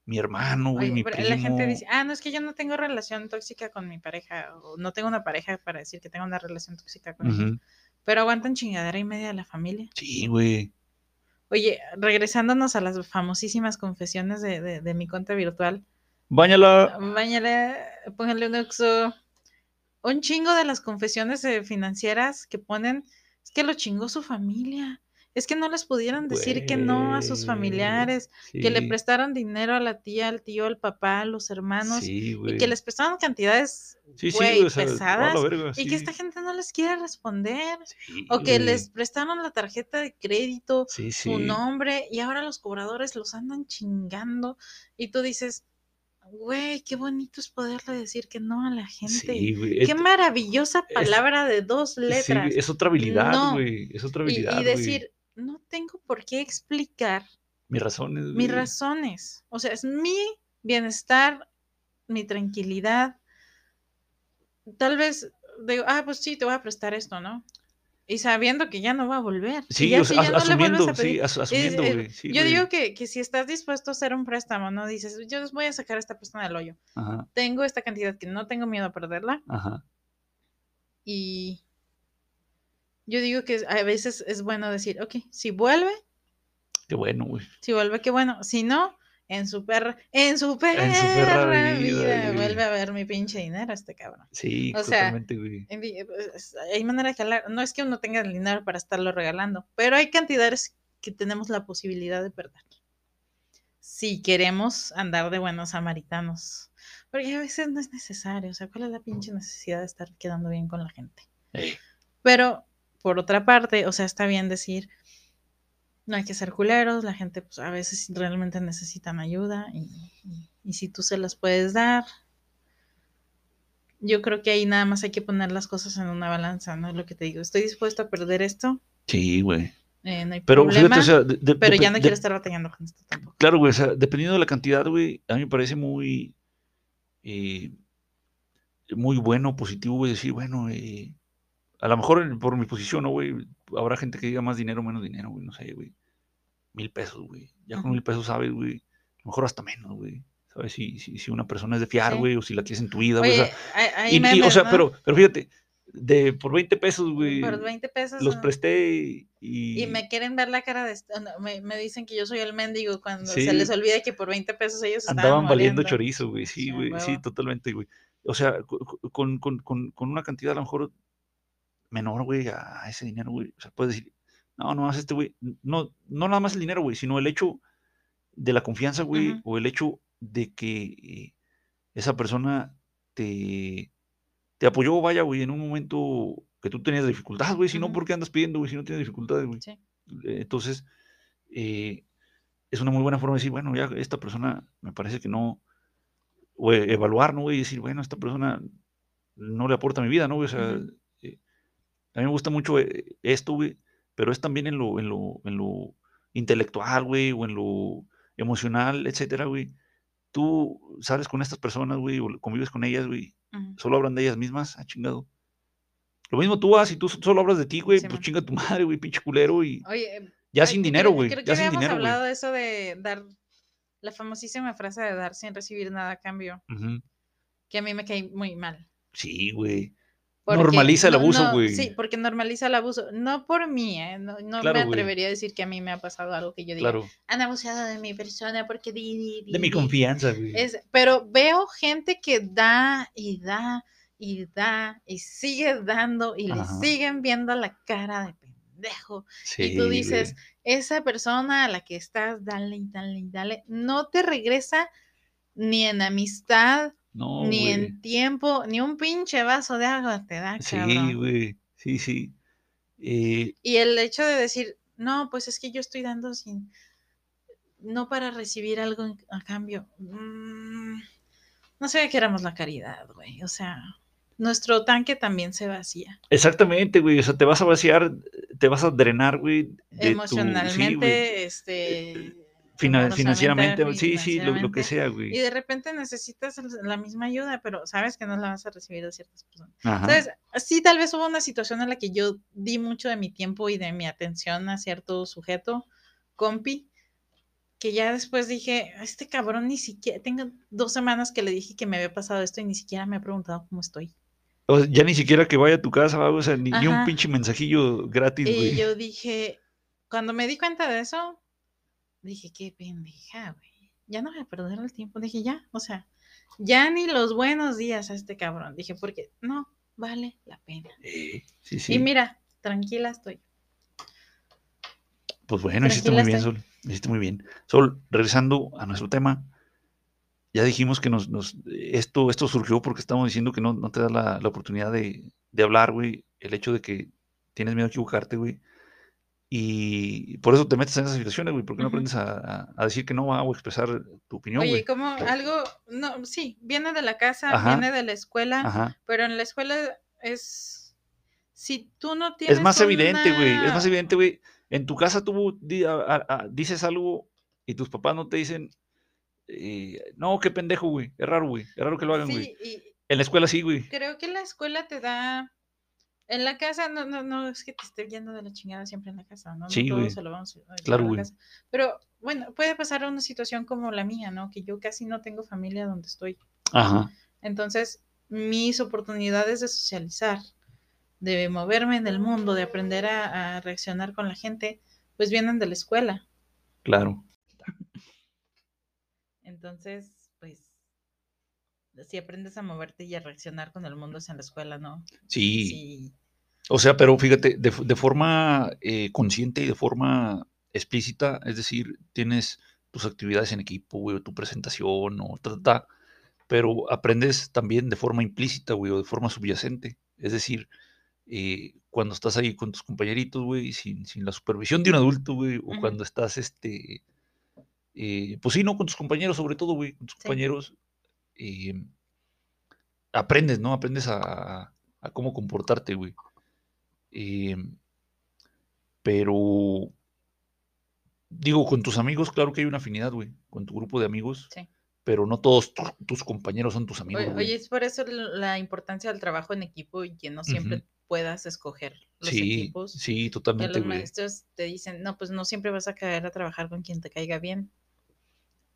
mi hermano, güey, mi primo. la gente dice, ah, no, es que yo no tengo relación tóxica con mi pareja, o no tengo una pareja para decir que tengo una relación tóxica con ellos. Ujú. Pero aguantan chingadera y media de la familia. Sí, güey. Oye, regresándonos a las famosísimas confesiones de, de- de mi cuenta virtual, Báñala. Báñale, póngale un oxo. Un chingo de las confesiones eh, financieras que ponen, es que lo chingó su familia. Es que no les pudieron decir que no a sus familiares, que le prestaron dinero a la tía, al tío, al papá, a los hermanos, Sí, y que les prestaron cantidades, Sí, o sea, pesadas, y que esta gente no les quiere responder, o que les prestaron la tarjeta de crédito, su nombre, y ahora los cobradores los andan chingando, y tú dices, güey, qué bonito es poderle decir que no a la gente. Sí, güey. Qué maravillosa es- palabra de dos sí, letras. es otra habilidad, No. güey. Es otra habilidad, y decir, no tengo por qué explicar Mis razones, mis razones. O sea, es mi bienestar, mi tranquilidad. Tal vez digo, ah, pues sí, te voy a prestar esto, ¿no? Y sabiendo que ya no va a volver. Sí, ya o si sea, ya as- no le vuelves asumiendo, a sí, as- asumiendo, eh, güey. Sí, yo güey. digo que, que si estás dispuesto a hacer un préstamo, ¿no? Dices, yo les voy a sacar a esta persona del hoyo. Ajá, Tengo esta cantidad que no tengo miedo a perderla. ajá. Y yo digo que a veces es bueno decir, ok, si vuelve, Qué bueno, güey. si vuelve, qué bueno. Si no, en su perra, en su perra, En su perra vida, vuelve a ver mi pinche dinero este cabrón. Sí, O sea, güey. Pues, Hay manera de jalar. No es que uno tenga el dinero para estarlo regalando, pero hay cantidades que tenemos la posibilidad de perder. Si queremos andar de buenos samaritanos. Porque a veces no es necesario. O sea, ¿cuál es la pinche necesidad de estar quedando bien con la gente? Pero, por otra parte, o sea, está bien decir, no hay que ser culeros, la gente pues a veces realmente necesitan ayuda y, y- y si tú se las puedes dar, yo creo que ahí nada más hay que poner las cosas en una balanza, ¿no? Es lo que te digo, estoy dispuesto a perder esto, Sí, güey. eh, no hay Pero problema, fíjate, o sea, de- de- pero ya no de- quiero estar batallando con esto tampoco. Claro, güey, o sea, dependiendo de la cantidad, güey, a mí me parece muy, eh, muy bueno, positivo, güey, decir, bueno, eh, a lo mejor por mi posición, ¿no, güey? Habrá gente que diga más dinero, menos dinero, güey, no sé, güey. Mil pesos, güey. Ya con mil pesos sabes, güey. A lo mejor hasta menos, güey. ¿sabes? Si, si, si una persona es de fiar, Sí. güey, o si la quieres en tu vida, güey. o sea, y, o sea, pero, pero fíjate, de, por 20 pesos, güey, Por 20 pesos. los ¿no? presté y... Y me quieren ver la cara de... no, me, me dicen que yo soy el mendigo cuando Sí. se les olvida que por 20 pesos ellos estaban andaban valiendo chorizo, güey, sí, güey, sí, totalmente, güey. O sea, con, con, con, con una cantidad a lo mejor menor, güey, a ese dinero, güey. O sea, puedes decir, no, no más este, güey. No, no nada más el dinero, güey, sino el hecho de la confianza, güey, o el hecho de que esa persona te, te apoyó, vaya, güey, en un momento que tú tenías dificultad, güey. Si no. ¿por qué andas pidiendo, güey? Si no tienes dificultades, güey. Sí. Eh, Entonces, eh, es una muy buena forma de decir, bueno, ya esta persona me parece que no, o e- evaluar, ¿no? güey? Y decir, bueno, esta persona no le aporta a mi vida, ¿no? güey? O sea, a mí me gusta mucho eh, esto, güey, pero es también en lo, en lo, en lo intelectual, güey, o en lo emocional, etcétera, güey. Tú sales con estas personas, güey, o convives con ellas, güey, solo hablan de ellas mismas, ah, chingado. Lo mismo tú vas y tú solo hablas de ti, güey, Sí, pues man. chinga tu madre, güey, pinche culero, y Oye, ya ay, sin dinero, creo- güey, Creo que ya sin habíamos hablado de eso de dar la famosísima frase de dar sin recibir nada a cambio, que a mí me cae muy mal. Sí, güey. Porque Normaliza el abuso, no, güey. Sí, porque normaliza el abuso. No por mí, ¿eh? No, no Claro, me atrevería a decir que a mí me ha pasado algo que yo diga, Claro. han abusado de mi persona porque di, di, di, De mi di". confianza, güey. Pero veo gente que da y da y da y sigue dando y le siguen viendo la cara de pendejo. Sí, y tú dices, esa persona a la que estás, dale y dale y dale, no te regresa ni en amistad, No, ni en tiempo, ni un pinche vaso de agua te da, Sí, güey. Sí, sí. Eh, Y el hecho de decir, no, pues es que yo estoy dando sin, no para recibir algo en- a cambio. Mm, no sé que éramos la caridad, güey. O sea, nuestro tanque también se vacía. exactamente, güey. O sea, te vas a vaciar, te vas a drenar, güey. de tu- sí, güey. Emocionalmente, este... Fina- amorosamente, financieramente, sí, sí, lo, lo que financieramente, sea, Y güey. de repente necesitas la misma ayuda, pero sabes que no la vas a recibir de ciertas personas. Ajá. Entonces, sí, tal vez hubo una situación en la que yo di mucho de mi tiempo y de mi atención a cierto sujeto, compi, que ya después dije, este cabrón ni siquiera, tengo dos semanas que le dije que me había pasado esto y ni siquiera me ha preguntado cómo estoy. O sea, ya ni siquiera que vaya a tu casa, o sea, ni, ni un pinche mensajillo gratis, Y güey. yo dije, cuando me di cuenta de eso, dije, qué pendeja, güey. Ya no voy a perder el tiempo. Dije, ya, o sea, ya ni los buenos días a este cabrón. Dije, porque no vale la pena. Sí, sí. Y mira, tranquila estoy. Pues bueno, hiciste muy bien, Sol. Hiciste muy bien. Sol, regresando a nuestro tema, ya dijimos que nos, nos- esto, esto surgió porque estamos diciendo que no, no te da la, la oportunidad de, de hablar, güey. El hecho de que tienes miedo a equivocarte, güey. Y por eso te metes en esas situaciones, güey. porque no aprendes a, a- decir que no o expresar tu opinión, Oye, güey? como algo, no, sí, viene de la casa, Ajá. viene de la escuela, Ajá. pero en la escuela es, si tú no tienes Es más evidente, güey. Es más evidente, güey. En tu casa tú di- a- a- a- dices algo y tus papás no te dicen, eh, no, qué pendejo, güey. Es raro, güey. Es raro que lo hagan, güey. Y En la escuela sí, güey. creo que la escuela te da, en la casa, no, no, no es que te esté yendo de la chingada siempre en la casa, ¿no? No Sí, todos güey. se lo vamos a Claro, la güey. casa. Pero bueno, puede pasar una situación como la mía, ¿no? Que yo casi no tengo familia donde estoy. Ajá. Entonces, mis oportunidades de socializar, de moverme en el mundo, de aprender a, a reaccionar con la gente, pues vienen de la escuela. Claro. Entonces, pues, si aprendes a moverte y a reaccionar con el mundo es en la escuela, ¿no? Sí. Sí. O sea, pero fíjate, de, forma eh, consciente y de forma explícita, es decir, tienes tus actividades en equipo, güey, o tu presentación, o ta, ta, ta, pero aprendes también de forma implícita, güey, o de forma subyacente. Es decir, eh, cuando estás ahí con tus compañeritos, güey, sin, sin la supervisión de un adulto, güey, o cuando estás, este, eh, pues sí, no, con tus compañeros, sobre todo, güey, con tus Sí. compañeros, eh, aprendes, ¿no? Aprendes a, a cómo comportarte, güey. Eh, pero, digo, con tus amigos, claro que hay una afinidad, güey, con tu grupo de amigos, Sí. pero no todos tu- tus compañeros son tus amigos, Oye, es por eso la importancia del trabajo en equipo y que no siempre puedas escoger los Sí, equipos. sí, Que totalmente, los güey. maestros te dicen, no, pues no siempre vas a caer a trabajar con quien te caiga bien.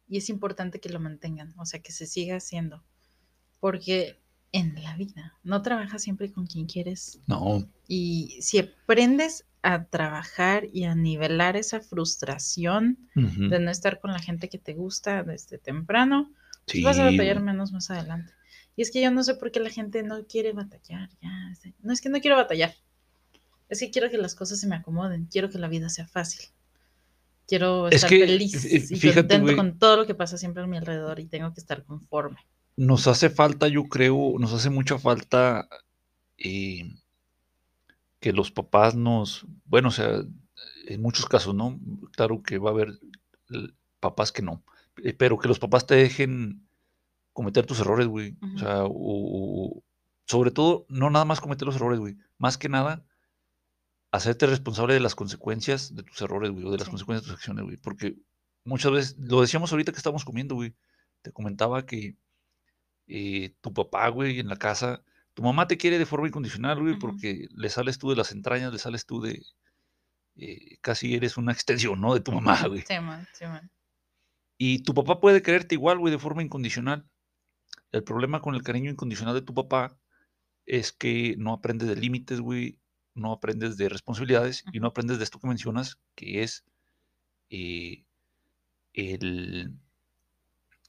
y es importante que lo mantengan, o sea, que se siga haciendo, porque en la vida no trabajas siempre con quien quieres. No. Y si aprendes a trabajar y a nivelar esa frustración de no estar con la gente que te gusta desde temprano, pues vas a batallar menos más adelante. Y es que yo no sé por qué la gente no quiere batallar. Ya, no es que no quiero batallar. Es que quiero que las cosas se me acomoden. Quiero que la vida sea fácil. Quiero Es estar que, feliz fí- y fíjate, contento con todo lo que pasa siempre a mi alrededor y tengo que estar conforme. Nos hace falta, yo creo, nos hace mucha falta eh, que los papás nos, bueno, o sea, en muchos casos, ¿no? Claro que va a haber papás que no, eh, pero que los papás te dejen cometer tus errores, güey. O sea, o- o- sobre todo, no nada más cometer los errores, güey. Más que nada, hacerte responsable de las consecuencias de tus errores, güey, o de las Sí. consecuencias de tus acciones, güey. Porque muchas veces, lo decíamos ahorita que estábamos comiendo, güey. Te comentaba que eh, tu papá, güey, en la casa, tu mamá te quiere de forma incondicional, güey, porque le sales tú de las entrañas, le sales tú de, eh, casi eres una extensión, ¿no? De tu mamá, güey. Sí, man, sí, man. Y tu papá puede quererte igual, güey, de forma incondicional. El problema con el cariño incondicional de tu papá es que no aprendes de límites, güey, no aprendes de responsabilidades y no aprendes de esto que mencionas, que es eh, el...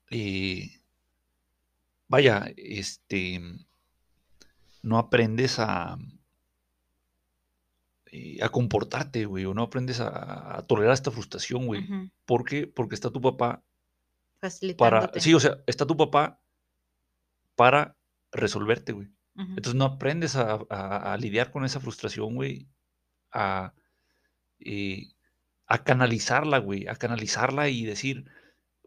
eh, vaya, este... No aprendes a... eh, a comportarte, güey, o no aprendes a, a tolerar esta frustración, güey. Ujú. ¿Por qué? Porque está tu papá para... Sí, o sea, está tu papá para resolverte, güey. Entonces no aprendes a, a- a lidiar con esa frustración, güey. A, eh, a canalizarla, güey. A canalizarla y decir,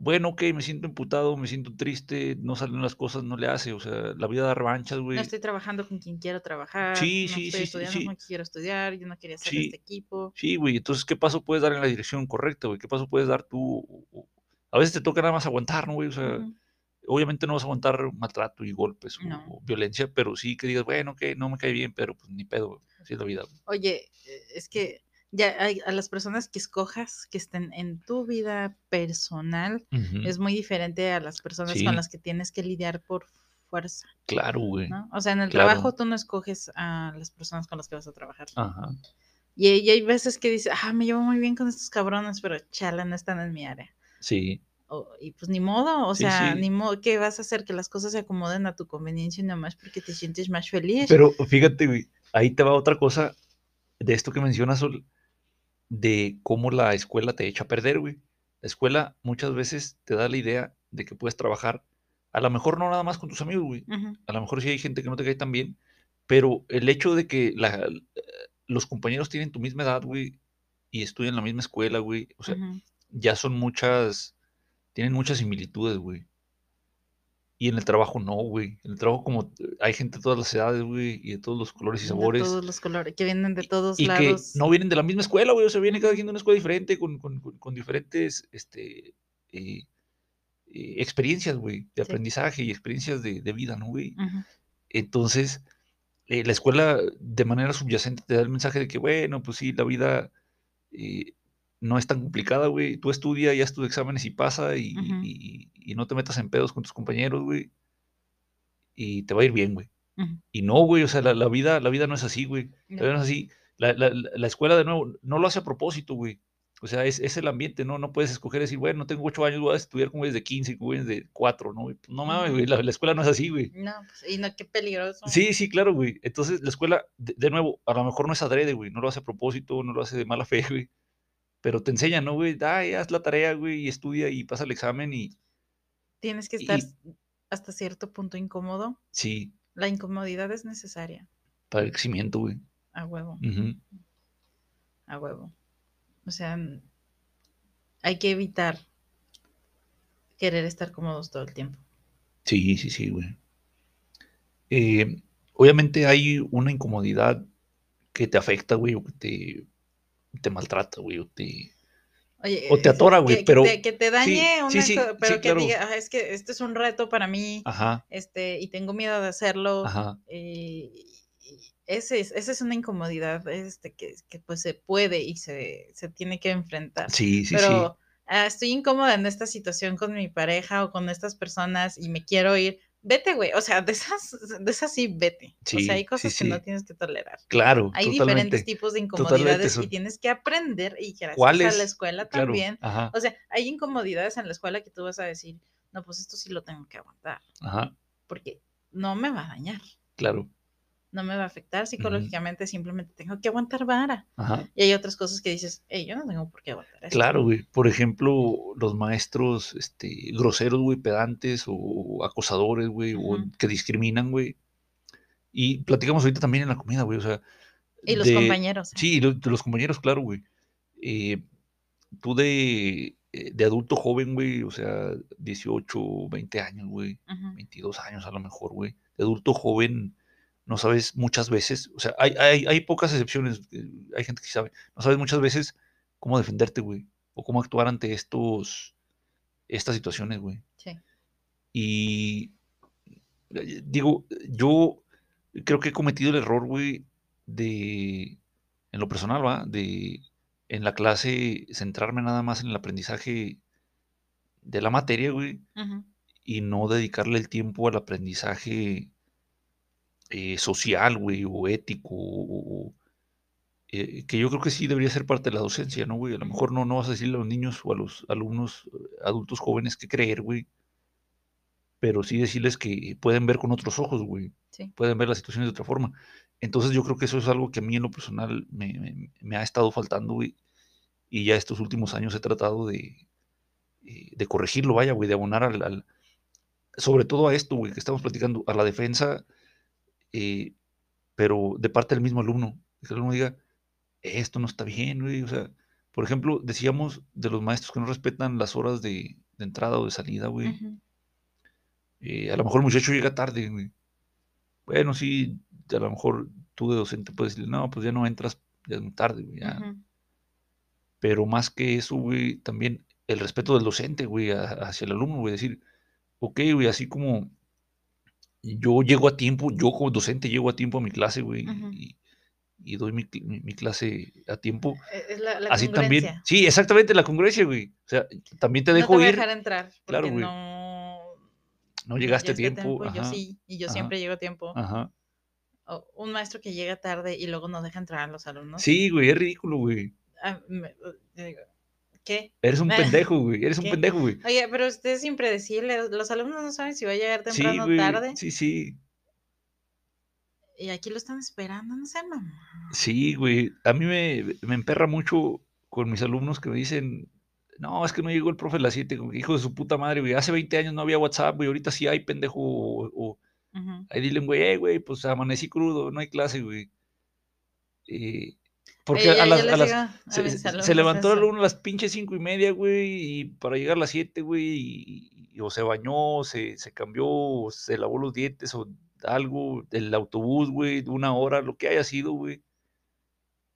bueno, ok, me siento emputado, me siento triste, no salen las cosas, no le hace. O sea, la vida da revanchas, No güey. estoy trabajando con quien quiero trabajar, Sí, no sí, estoy sí, estudiando sí. con quien quiero estudiar, yo no quería hacer Sí. este equipo. Sí, güey. Entonces, ¿qué paso puedes dar en la dirección correcta, güey? ¿Qué paso puedes dar tú? A veces te toca nada más aguantar, ¿no, güey? O sea, obviamente no vas a aguantar maltrato y golpes No. o violencia, pero sí que digas, bueno, que no me cae bien, pero pues ni pedo, güey, así es la vida. güey. Oye, eh, es que ya hay, a las personas que escojas que estén en tu vida personal Ujú, es muy diferente a las personas Sí. con las que tienes que lidiar por fuerza, Claro, güey. ¿no? O sea, en el Claro. trabajo tú no escoges a las personas con las que vas a trabajar. Ajá. Y, y hay veces que dices, ah, me llevo muy bien con estos cabrones, pero chala, no están en mi área. Sí, O- y pues ni modo, o Sí, sea, sí. ni modo, ¿qué vas a hacer? Que las cosas se acomoden a tu conveniencia y nomás porque te sientes más feliz. pero fíjate, güey, ahí te va otra cosa de esto que mencionas, Sol, de cómo la escuela te echa a perder, güey. La escuela muchas veces te da la idea de que puedes trabajar, a lo mejor no nada más con tus amigos, güey. A lo mejor sí hay gente que no te cae tan bien, pero el hecho de que la- los compañeros tienen tu misma edad, güey, y estudian en la misma escuela, güey, o sea, ya son muchas, tienen muchas similitudes, güey. Y en el trabajo no, güey. En el trabajo como eh, hay gente de todas las edades, güey, y de todos los colores y De sabores. todos los colores, que vienen de todos Y que lados. no vienen de la misma escuela, güey. O sea, viene cada quien de una escuela diferente, con, con- con- diferentes este, eh, eh, experiencias, güey, de Sí. aprendizaje y experiencias de, de vida, ¿no, güey? Entonces, eh, la escuela de manera subyacente te da el mensaje de que, bueno, pues sí, la vida eh, no es tan complicada, güey. Tú estudia y haz tus exámenes y pasa y, y- y no te metas en pedos con tus compañeros, güey. Y te va a ir bien, güey. Y no, güey, o sea, la, la vida, la vida no es así, güey. La No. vida no es así. La, la- la- la escuela, de nuevo, no lo hace a propósito, güey. O sea, es, es el ambiente, ¿no? No puedes escoger decir, bueno, tengo ocho años, voy a estudiar como desde 15, como de 4, ¿no? no mames, güey, la, la escuela no es así, güey. No, pues, y no, qué peligroso. Sí, sí, claro, güey. Entonces, la escuela, de, de nuevo, a lo mejor no es adrede, güey. No lo hace a propósito, no lo hace de mala fe, güey. Pero te enseña, ¿no, güey? Ay, haz la tarea, güey, y estudia y pasa el examen y Tienes que estar y- hasta cierto punto incómodo. sí, La incomodidad es necesaria. para el crecimiento, güey. A huevo, a huevo. O sea, hay que evitar querer estar cómodos todo el tiempo. Sí, sí, sí, güey. Eh, obviamente hay una incomodidad que te afecta, güey, o que te, te maltrata, güey, o te... Oye, O te es- atora, güey, que pero- te- Que te dañe una sí, sí, co- pero sí, que claro. diga, "Ah, es que este es un reto para mí, Ajá, este, y tengo miedo de hacerlo. ajá, eh, y ese es, esa es una incomodidad este, que, que pues se puede y se, se tiene que enfrentar. sí, sí, Pero ah, estoy incómoda en esta situación con mi pareja o con estas personas y me quiero ir, vete, güey. O sea, de esas, de esas sí, vete. o sea, hay Sí, cosas sí, que no sí. tienes que tolerar. Claro, Hay diferentes tipos de incomodidades y tienes que aprender y gracias a la escuela Claro, también. ajá, O sea, hay incomodidades en la escuela que tú vas a decir, no, pues esto sí lo tengo que aguantar, ajá, porque no me va a dañar, claro, no me va a afectar psicológicamente, simplemente tengo que aguantar vara. ajá. Y hay otras cosas que dices, hey, yo no tengo por qué aguantar esto. Claro, güey. Por ejemplo, los maestros este, groseros, güey, pedantes o acosadores, güey, o que discriminan, güey. Y platicamos ahorita también en la comida, güey, o sea. Y los de- compañeros. ¿eh? Sí, de los compañeros, claro, güey. Eh, tú de, eh, de adulto joven, güey, o sea, 18, 20 años, güey, Ujú. 22 años a lo mejor, güey. De adulto joven, no sabes muchas veces, o sea, hay, hay, hay pocas excepciones, eh, hay gente que sabe, no sabes muchas veces cómo defenderte, güey, o cómo actuar ante estos, estas situaciones, güey. Sí. Y eh, digo, yo creo que he cometido el error, güey, de, en lo personal, va, de en la clase centrarme nada más en el aprendizaje de la materia, güey, y no dedicarle el tiempo al aprendizaje eh, social, güey, o ético, o- eh, que yo creo que sí debería ser parte de la docencia, ¿no, güey? A lo mejor no, no vas a decirle a los niños o a los alumnos, eh, adultos jóvenes qué creer, güey, pero sí decirles que pueden ver con otros ojos, güey, Sí. pueden ver las situaciones de otra forma. Entonces yo creo que eso es algo que a mí en lo personal me, me- me ha estado faltando, güey, y ya estos últimos años he tratado de, eh, de corregirlo, vaya, güey, de abonar al, al- sobre todo a esto, güey, que estamos platicando, a la defensa, eh, pero de parte del mismo alumno, que el alumno diga, esto no está bien, güey, o sea, por ejemplo, decíamos de los maestros que no respetan las horas de, de entrada o de salida, güey, eh, a lo mejor el muchacho llega tarde, güey. Bueno, sí, a lo mejor tú de docente puedes decirle, no, pues ya no entras, ya es muy tarde, güey, ya. Pero más que eso, güey, también el respeto del docente, güey, a- hacia el alumno, güey, decir, ok, güey, así como yo llego a tiempo, yo como docente llego a tiempo a mi clase, güey, y, y doy mi, cl- mi- mi clase a tiempo. E- Es la, la Así también, sí, exactamente, la congruencia, güey. O sea, también te no dejo te voy a ir, dejar entrar porque Claro, güey. no, no llegaste a tiempo, Yo sí, y yo ajá. siempre llego a tiempo. ajá. O un maestro que llega tarde y luego no deja entrar a los alumnos. Sí, güey, es ridículo, güey. Ah, me- yo digo, ¿Qué? Eres un pendejo, güey, eres un pendejo, güey. Oye, pero usted es impredecible. Los alumnos no saben si va a llegar temprano o tarde. sí, sí. Y aquí lo están esperando, no sean mamá. Sí, güey. A mí me, me emperra mucho con mis alumnos que me dicen, no, es que no llegó el profe a las 7, como que hijo de su puta madre, güey. Hace 20 años no había WhatsApp, güey. Ahorita sí hay, pendejo. O, o- ahí dile, güey, eh, güey, pues amanecí crudo, no hay clase, güey. Eh, porque a las, a les las- digo a se, levantó el alumno a las pinches cinco y media, güey, y para llegar a las 7, güey, y, y- o se bañó, se, se cambió, o se lavó los dientes, o algo, el autobús, güey, de una hora, lo que haya sido, güey.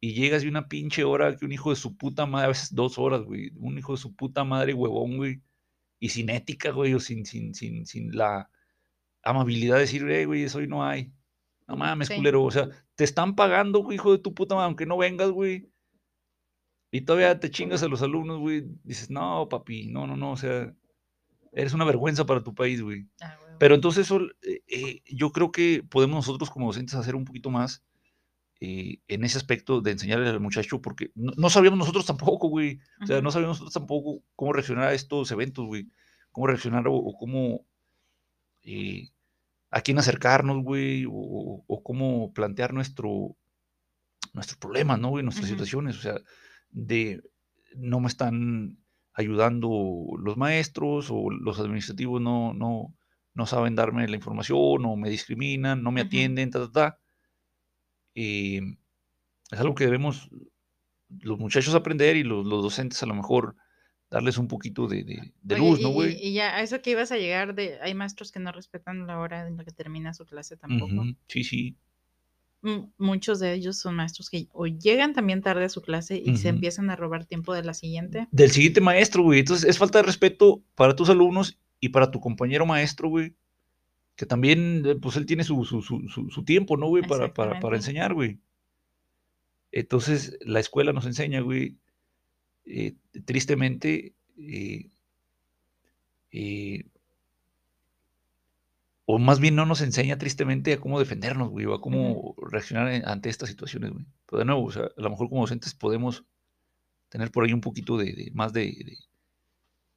Y llegas de una pinche hora que un hijo de su puta madre, a veces dos horas, güey, un hijo de su puta madre, huevón, güey, y sin ética, güey, o sin, sin, sin, sin la amabilidad de decir, güey, eso hoy no hay. No mames, Sí. culero, o sea, te están pagando, güey, hijo de tu puta madre, aunque no vengas, güey. Y todavía te chingas a los alumnos, güey. Dices, no, papi, no, no, no, o sea, eres una vergüenza para tu país, güey. Ah. Pero entonces eso, eh, eh, yo creo que podemos nosotros como docentes hacer un poquito más eh, en ese aspecto de enseñarle al muchacho, porque no, no sabíamos nosotros tampoco, güey. O sea, no sabíamos nosotros tampoco cómo reaccionar a estos eventos, güey. Cómo reaccionar o, o cómo, eh, a quién acercarnos, güey, o, cómo plantear nuestro, nuestros problemas, ¿no, güey? Nuestras situaciones, o sea, de no me están ayudando los maestros o los administrativos no, no, no saben darme la información o me discriminan, no me atienden, ta, ta, ta. Eh, es algo que debemos los muchachos aprender y los, los docentes a lo mejor darles un poquito de, de- de Oye, luz, y, ¿no, güey? y ya, a eso que ibas a llegar, de, hay maestros que no respetan la hora en la que termina su clase tampoco. Sí, sí. M- Muchos de ellos son maestros que o llegan también tarde a su clase y se empiezan a robar tiempo de la siguiente. Del siguiente maestro, güey. Entonces es falta de respeto para tus alumnos y para tu compañero maestro, güey. Que también, eh, pues él tiene su, su, su, su- tiempo, ¿no, güey? Para, para, para enseñar, güey. Entonces, la escuela nos enseña, güey, eh, tristemente, eh, eh, o más bien no nos enseña tristemente a cómo defendernos, güey, o a cómo reaccionar en- ante estas situaciones, güey. Pero de nuevo, o sea, a lo mejor como docentes podemos tener por ahí un poquito de, de- más de,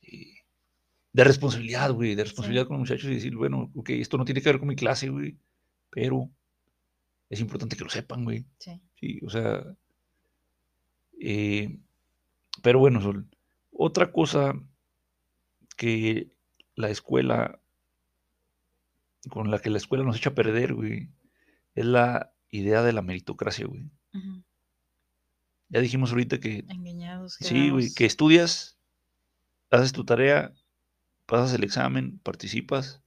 de, de responsabilidad, güey, de responsabilidad con los muchachos y decir, bueno, ok, esto no tiene que ver con mi clase, güey, pero es importante que lo sepan, güey. Sí. Sí, o sea. eh, pero bueno, Sol, otra cosa que la escuela, con la que la escuela nos echa a perder, güey, es la idea de la meritocracia, güey. Ya dijimos ahorita que Engañados. sí, güey, que estudias, haces tu tarea, pasas el examen, participas,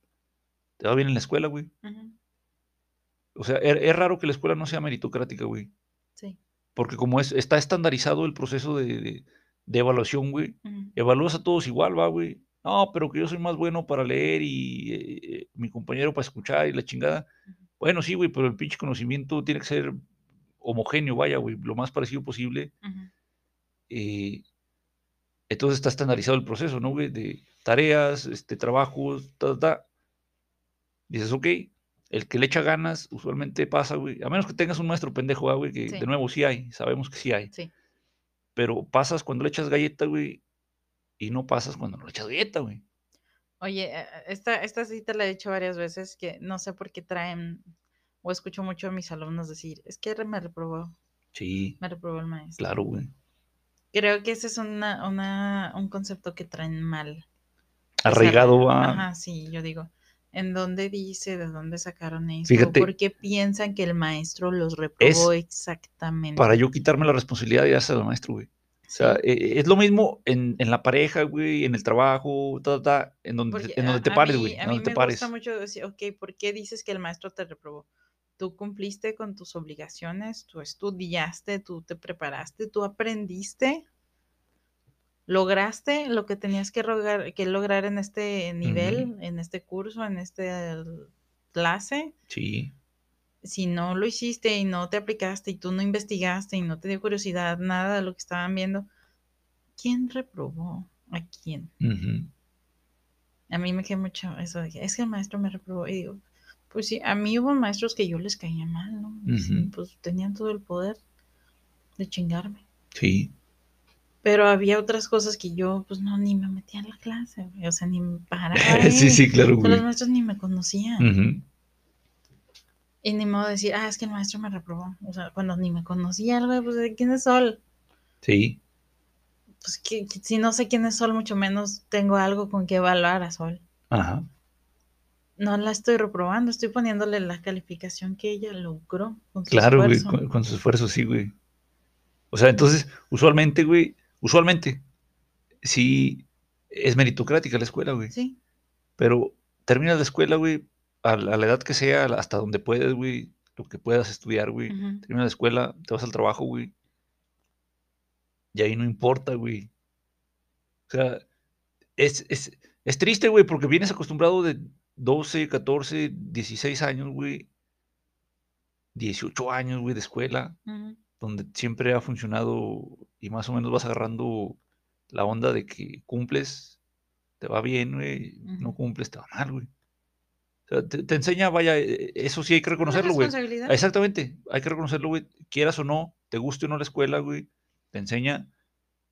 te va bien en la escuela, güey. O sea, es, es raro que la escuela no sea meritocrática, güey. Sí. Porque como es, está estandarizado el proceso de, de- de evaluación, güey, Ujú. evalúas a todos igual, va, güey. No, pero que yo soy más bueno para leer y eh, eh, mi compañero para escuchar y la chingada. Bueno, sí, güey, pero el pinche conocimiento tiene que ser homogéneo, vaya, güey, lo más parecido posible. Eh, entonces está estandarizado el proceso, ¿no, güey? De tareas, este, trabajos, ta, ta. Dices, ok, el que le echa ganas usualmente pasa, güey. A menos que tengas un maestro pendejo, ah, güey, que Sí. de nuevo sí hay, sabemos que sí hay. Sí. Pero pasas cuando le echas galleta, güey, y no pasas cuando no le echas galleta, güey. Oye, eh, esta, esta cita la he hecho varias veces que no sé por qué traen, o escucho mucho a mis alumnos decir, es que me reprobó, Sí, me reprobó el maestro. claro, güey. Creo que ese es una, una, un concepto que traen mal. O sea, Arraigado a... Ajá, sí, yo digo. ¿En dónde dice, de dónde sacaron eso? Fíjate. ¿Por qué piensan que el maestro los reprobó exactamente? Para yo quitarme la responsabilidad de hacer al maestro, güey. O sea, Sí, eh, es lo mismo en, en la pareja, güey, en el trabajo, ta, ta, ta, en donde, porque en donde te pares, mí- güey, A mí donde te me pares. gusta mucho decir, ok, ¿por qué dices que el maestro te reprobó? Tú cumpliste con tus obligaciones, tú estudiaste, tú te preparaste, tú aprendiste, lograste lo que tenías que, rogar- que lograr en este nivel, en este curso, en esta clase. Sí, Si no lo hiciste y no te aplicaste y tú no investigaste y no te dio curiosidad nada de lo que estaban viendo, ¿quién reprobó? ¿A quién? A mí me queda mucho eso de que es que el maestro me reprobó. Y digo, pues sí, a mí hubo maestros que yo les caía mal, ¿no? Sí. Pues tenían todo el poder de chingarme. sí, Pero había otras cosas que yo, pues no, ni me metía en la clase, güey, O sea, ni me paraba. sí, sí, claro, O sea, los güey. maestros ni me conocían. Y ni modo de decir, ah, es que el maestro me reprobó. O sea, cuando ni me conocía, güey, pues ¿de quién es Sol? Sí, Pues que, que si no sé quién es Sol, mucho menos tengo algo con que evaluar a Sol. ajá, No la estoy reprobando, estoy poniéndole la calificación que ella logró con su claro, güey, con, con su esfuerzo, sí, güey. O sea, entonces, usualmente, güey, usualmente, sí es meritocrática la escuela, güey. Sí, Pero terminas la escuela, güey, a la, a la edad que sea, hasta donde puedes, güey, lo que puedas estudiar, güey. ujú, Terminas la escuela, te vas al trabajo, güey. Y ahí no importa, güey. O sea, es, es, es triste, güey, porque vienes acostumbrado de 12, 14, 16 años, güey. 18 años, güey, de escuela, ujú. Donde siempre ha funcionado y más o menos vas agarrando la onda de que cumples, te va bien, güey. No cumples, te va mal, güey. O sea, te, te enseña, vaya, eh, eso sí hay que reconocerlo, güey. Exactamente, hay que reconocerlo, güey. Quieras o no, te guste o no la escuela, güey, te enseña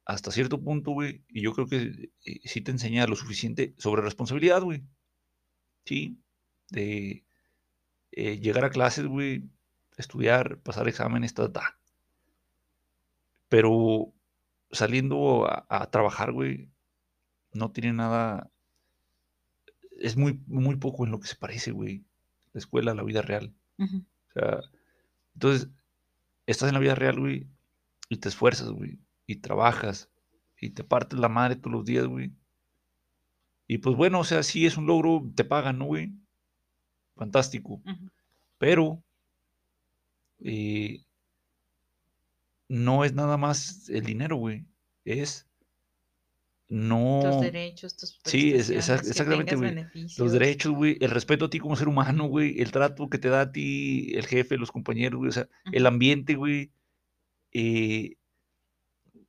hasta cierto punto, güey. Y yo creo que eh, sí te enseña lo suficiente sobre responsabilidad, güey. Sí, de eh, llegar a clases, güey, estudiar, pasar exámenes, ta, ta. Pero saliendo a, a trabajar, güey, no tiene nada. Es muy, muy poco en lo que se parece, güey. La escuela a la vida real. O sea, entonces, estás en la vida real, güey, y te esfuerzas, güey, y trabajas, y te partes la madre todos los días, güey. Y pues bueno, o sea, sí es un logro, te pagan, ¿no, güey? Fantástico. Pero eh, no es nada más el dinero, güey. Es Tus no. derechos, tus Sí, es- exactamente, güey. Los derechos, güey, el respeto a ti como ser humano, güey, el trato que te da a ti el jefe, los compañeros, güey, o sea, el ambiente, güey, eh,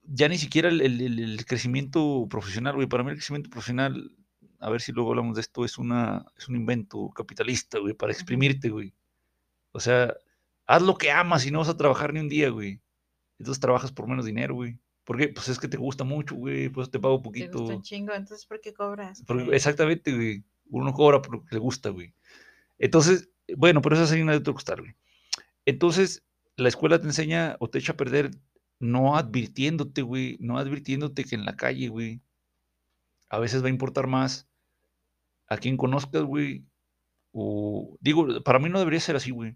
ya ni siquiera el, el- crecimiento profesional, güey. Para mí el crecimiento profesional, a ver si luego hablamos de esto, es, una, es un invento capitalista, güey, para exprimirte, güey. O sea, haz lo que amas y no vas a trabajar ni un día, güey. Entonces trabajas por menos dinero, güey. Porque pues es que te gusta mucho, güey, pues te pago Te poquito. gusta un chingo, entonces ¿por qué cobras? Porque- güey? exactamente, güey. Uno cobra por lo que le gusta, güey. Entonces, bueno, pero esa es harina de otro costal, güey. Entonces, la escuela te enseña o te echa a perder no advirtiéndote, güey, no advirtiéndote que en la calle, güey, a veces va a importar más a quien conozcas, güey, o digo, para mí no debería ser así, güey,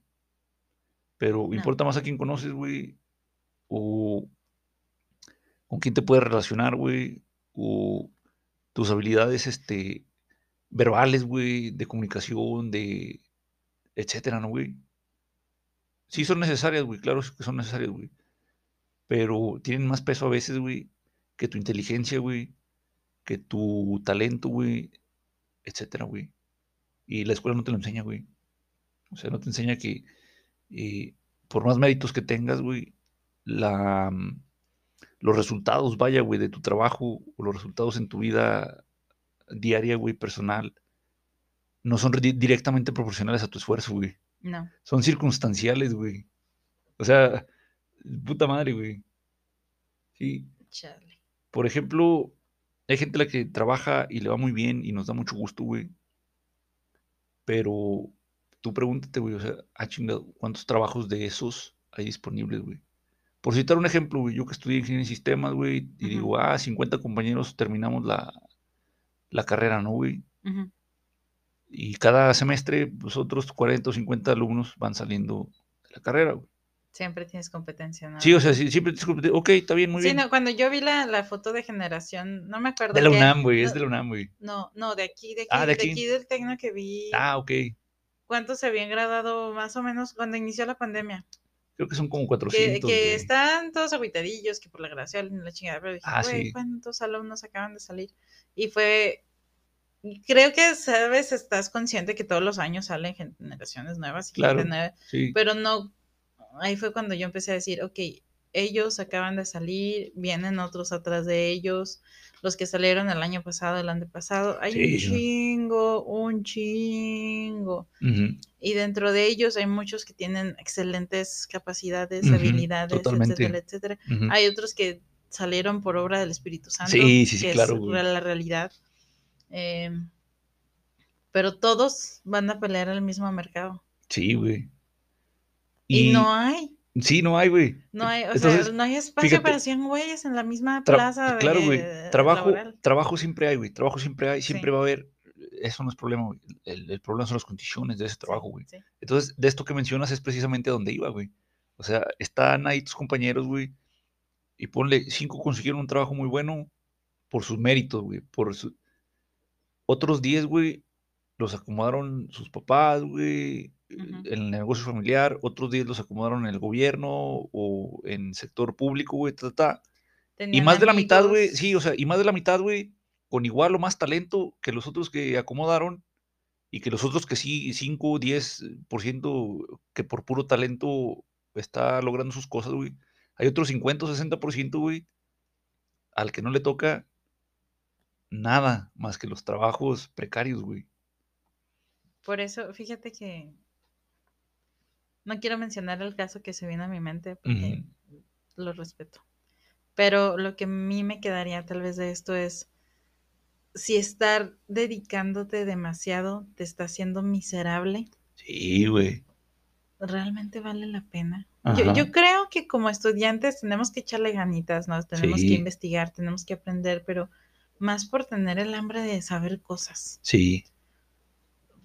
pero No. importa más a quien conoces, güey, o con quién te puedes relacionar, güey, o tus habilidades, este, verbales, güey, de comunicación, de, etcétera, ¿no, güey? Sí son necesarias, güey, claro que son necesarias, güey. Pero tienen más peso a veces, güey, que tu inteligencia, güey, que tu talento, güey, etcétera, güey. Y la escuela no te lo enseña, güey. O sea, no te enseña que eh, por más méritos que tengas, güey, la, mm, los resultados, vaya, güey, de tu trabajo o los resultados en tu vida diaria, güey, personal, no son di- directamente proporcionales a tu esfuerzo, güey. No. Son circunstanciales, güey. O sea, puta madre, güey. Sí. Chale. Por ejemplo, hay gente a la que trabaja y le va muy bien y nos da mucho gusto, güey. Pero tú pregúntate, güey, o sea, ah, chingado, ¿cuántos trabajos de esos hay disponibles, güey? Por citar un ejemplo, güey, yo que estudié ingeniería en sistemas, güey, y Ujú. digo, ah, 50 compañeros terminamos la, la carrera, ¿no, güey? Y cada semestre, pues otros 40 o 50 alumnos van saliendo de la carrera, güey. Siempre tienes competencia, ¿no? Sí, o sea, sí, siempre te disculpe, ok, está bien, muy Sí, bien. no, cuando yo vi la, la foto de generación, no me acuerdo. de la UNAM, güey, es de la UNAM, güey. No, no, de aquí, de aquí, Ah, de de aquí. aquí del tecno que vi. Ah, ok. ¿Cuántos se habían graduado más o menos cuando inició la pandemia? Creo que son como Que, 400, que güey. están todos agüitadillos, que por la gracia la chingada, pero dije, Ah, güey, sí. ¿cuántos alumnos acaban de salir? Y fue, creo que, sabes, estás consciente que todos los años salen generaciones nuevas y Claro. gente nueva, Sí, pero no, ahí fue cuando yo empecé a decir, ok, ellos acaban de salir, vienen otros atrás de ellos, los que salieron el año pasado, el año pasado, hay un chingo, un chingo. Y dentro de ellos hay muchos que tienen excelentes capacidades, habilidades, totalmente. etcétera, etcétera. Hay otros que salieron por obra del Espíritu Santo, Sí, sí, sí, que claro, es güey. la realidad. Eh, pero todos van a pelear el mismo mercado. Sí, güey. Y, no hay, Sí, no hay, güey. no hay, o Entonces, sea, no hay espacio fíjate, para 100 güeyes en la misma plaza claro, güey. de- Trabajo, laboral. trabajo siempre hay, güey. Trabajo siempre hay, siempre Sí. va a haber. Eso no es problema, güey. El, el problema son las condiciones de ese trabajo, güey. sí. Entonces, de esto que mencionas es precisamente a donde iba, güey. O sea, están ahí tus compañeros, güey. Y ponle, cinco consiguieron un trabajo muy bueno por sus méritos, güey. Por su... Otros diez, güey, los acomodaron sus papás, güey, En el negocio familiar. Otros diez los acomodaron en el gobierno o en sector público, güey, ta, ta, ta. Y más de la mitad, güey, sí, o sea, y más de la mitad, güey, con igual o más talento que los otros que acomodaron y que los otros que sí, 5, 10% que por puro talento está logrando sus cosas, güey. Hay otros 50 o 60%, güey, al que no le toca nada más que los trabajos precarios, güey. Por eso, fíjate que no quiero mencionar el caso que se viene a mi mente porque lo respeto. Pero lo que a mí me quedaría tal vez de esto es si estar dedicándote demasiado te está haciendo miserable, Sí, güey. ¿realmente vale la pena? Yo, yo creo que como estudiantes tenemos que echarle ganitas, ¿no? Tenemos que investigar, tenemos que aprender, pero más por tener el hambre de saber cosas. Sí.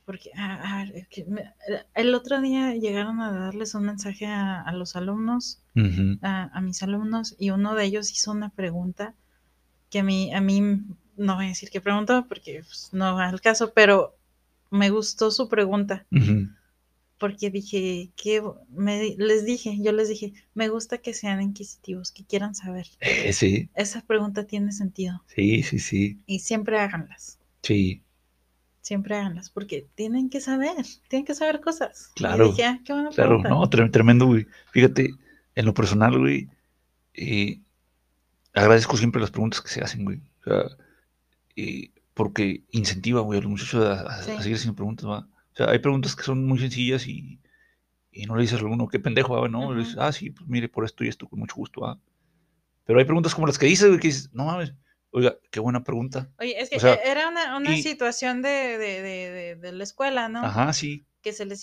Porque, a, a ver, es que me- el otro día llegaron a darles un mensaje a, a los alumnos, a, a mis alumnos, y uno de ellos hizo una pregunta que a mí, a mí no voy a decir qué preguntó porque pues, no va al caso, pero me gustó su pregunta porque dije que me, les dije, yo les dije, me gusta que sean inquisitivos, que quieran saber. Eh, sí, Esa pregunta tiene sentido sí, sí, sí. y siempre háganlas. Sí, Siempre háganlas, porque tienen que saber, tienen que saber cosas. Claro, dije, "Ah, claro. pregunta". No, tre- tremendo, güey. Fíjate, en lo personal, güey, eh, agradezco siempre las preguntas que se hacen, güey. O sea, eh, porque incentiva, güey, a los muchachos a, a- a Sí. seguir haciendo preguntas, ¿va? O sea, hay preguntas que son muy sencillas y, y no le dices a uno, qué pendejo, ¿va? ¿no? Le dices, Ujú. ah, sí, pues mire, por esto y esto, con mucho gusto, ¿va? Pero hay preguntas como las que dices, güey, que dices, no mames, oiga, qué buena pregunta. Oye, es que O sea, e- era una, una y- situación de, de, de, de- la escuela, ¿no? Ajá, sí, Que se les,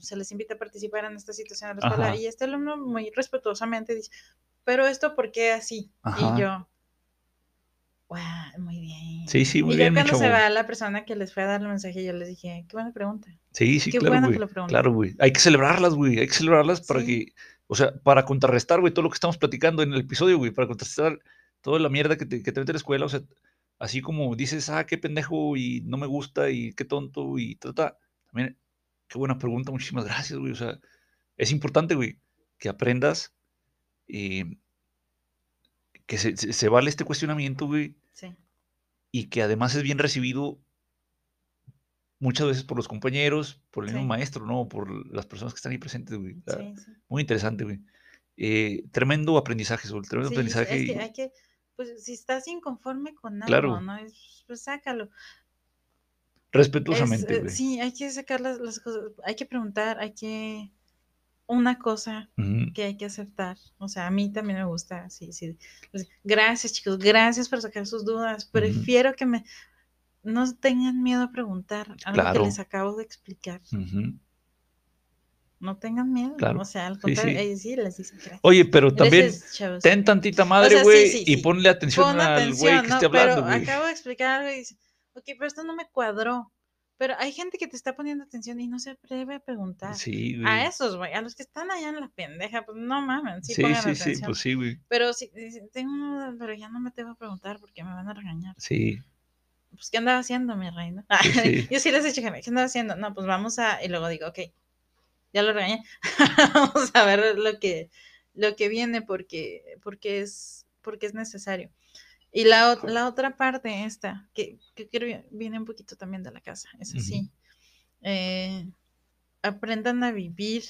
se les invita a participar en esta situación de la escuela. Ajá. Y este alumno muy respetuosamente dice, pero esto, ¿por qué así? Ajá. Y yo, wow, muy bien. sí, sí, muy y bien, mi cuando se va la persona que les fue a dar el mensaje, yo les dije, qué buena pregunta. Sí, sí, Qué claro, que güey. lo preguntas. Claro, güey. Hay que celebrarlas, güey. Hay que celebrarlas para que, o sea, para contrarrestar, güey, todo lo que estamos platicando en el episodio, güey, para contrarrestar toda la mierda que te, que te mete la escuela, o sea, así como dices, ah, qué pendejo y no me gusta y qué tonto y trata. También, qué buena pregunta, muchísimas gracias, güey. O sea, es importante, güey, que aprendas eh, que se, se- se vale este cuestionamiento, güey, Sí, y que además es bien recibido muchas veces por los compañeros, por el mismo maestro, ¿no? Por las personas que están ahí presentes, güey. Sí, sí. Muy interesante, güey. Eh, tremendo aprendizaje, Sol, tremendo aprendizaje. es que hay que, pues si estás inconforme con algo, Claro. ¿no? Es- Pues sácalo. respetuosamente, Es, eh, sí, hay que sacar las, las cosas, hay que preguntar, hay que... Una cosa que hay que aceptar, o sea, a mí también me gusta, sí, sí. Pues, Gracias, chicos, gracias por sacar sus dudas. Prefiero que me... No tengan miedo a preguntar algo Claro. que les acabo de explicar. ujú. No tengan miedo. Claro. O sea, al Sí, contrario, sí. sí les dicen gracias. Oye, pero también Gracias, ten tantita madre, sea, sí, güey, sí, y sí. ponle atención Pon al güey que ¿no? esté hablando, pero güey. acabo de explicar algo y dice, ok, pero esto no me cuadró. Pero hay gente que te está poniendo atención y no se atreve a preguntar. Sí, güey. A esos, güey, a los que están allá en la pendeja, pues no mamen, sí, Sí, pongan sí, sí, atención. pues sí, güey. Pero si tengo una duda, pero ya no me tengo que preguntar porque me van a regañar. Sí, Pues, ¿qué andaba haciendo, mi reina? Sí, sí. Yo sí les he dicho, ¿qué andaba haciendo? No, pues vamos a... Y luego digo, ok, ya lo regañé. vamos a ver lo que, lo que viene porque, porque, es, porque es necesario. Y la, la otra parte esta, que, que creo viene un poquito también de la casa, es así. Eh, aprendan a vivir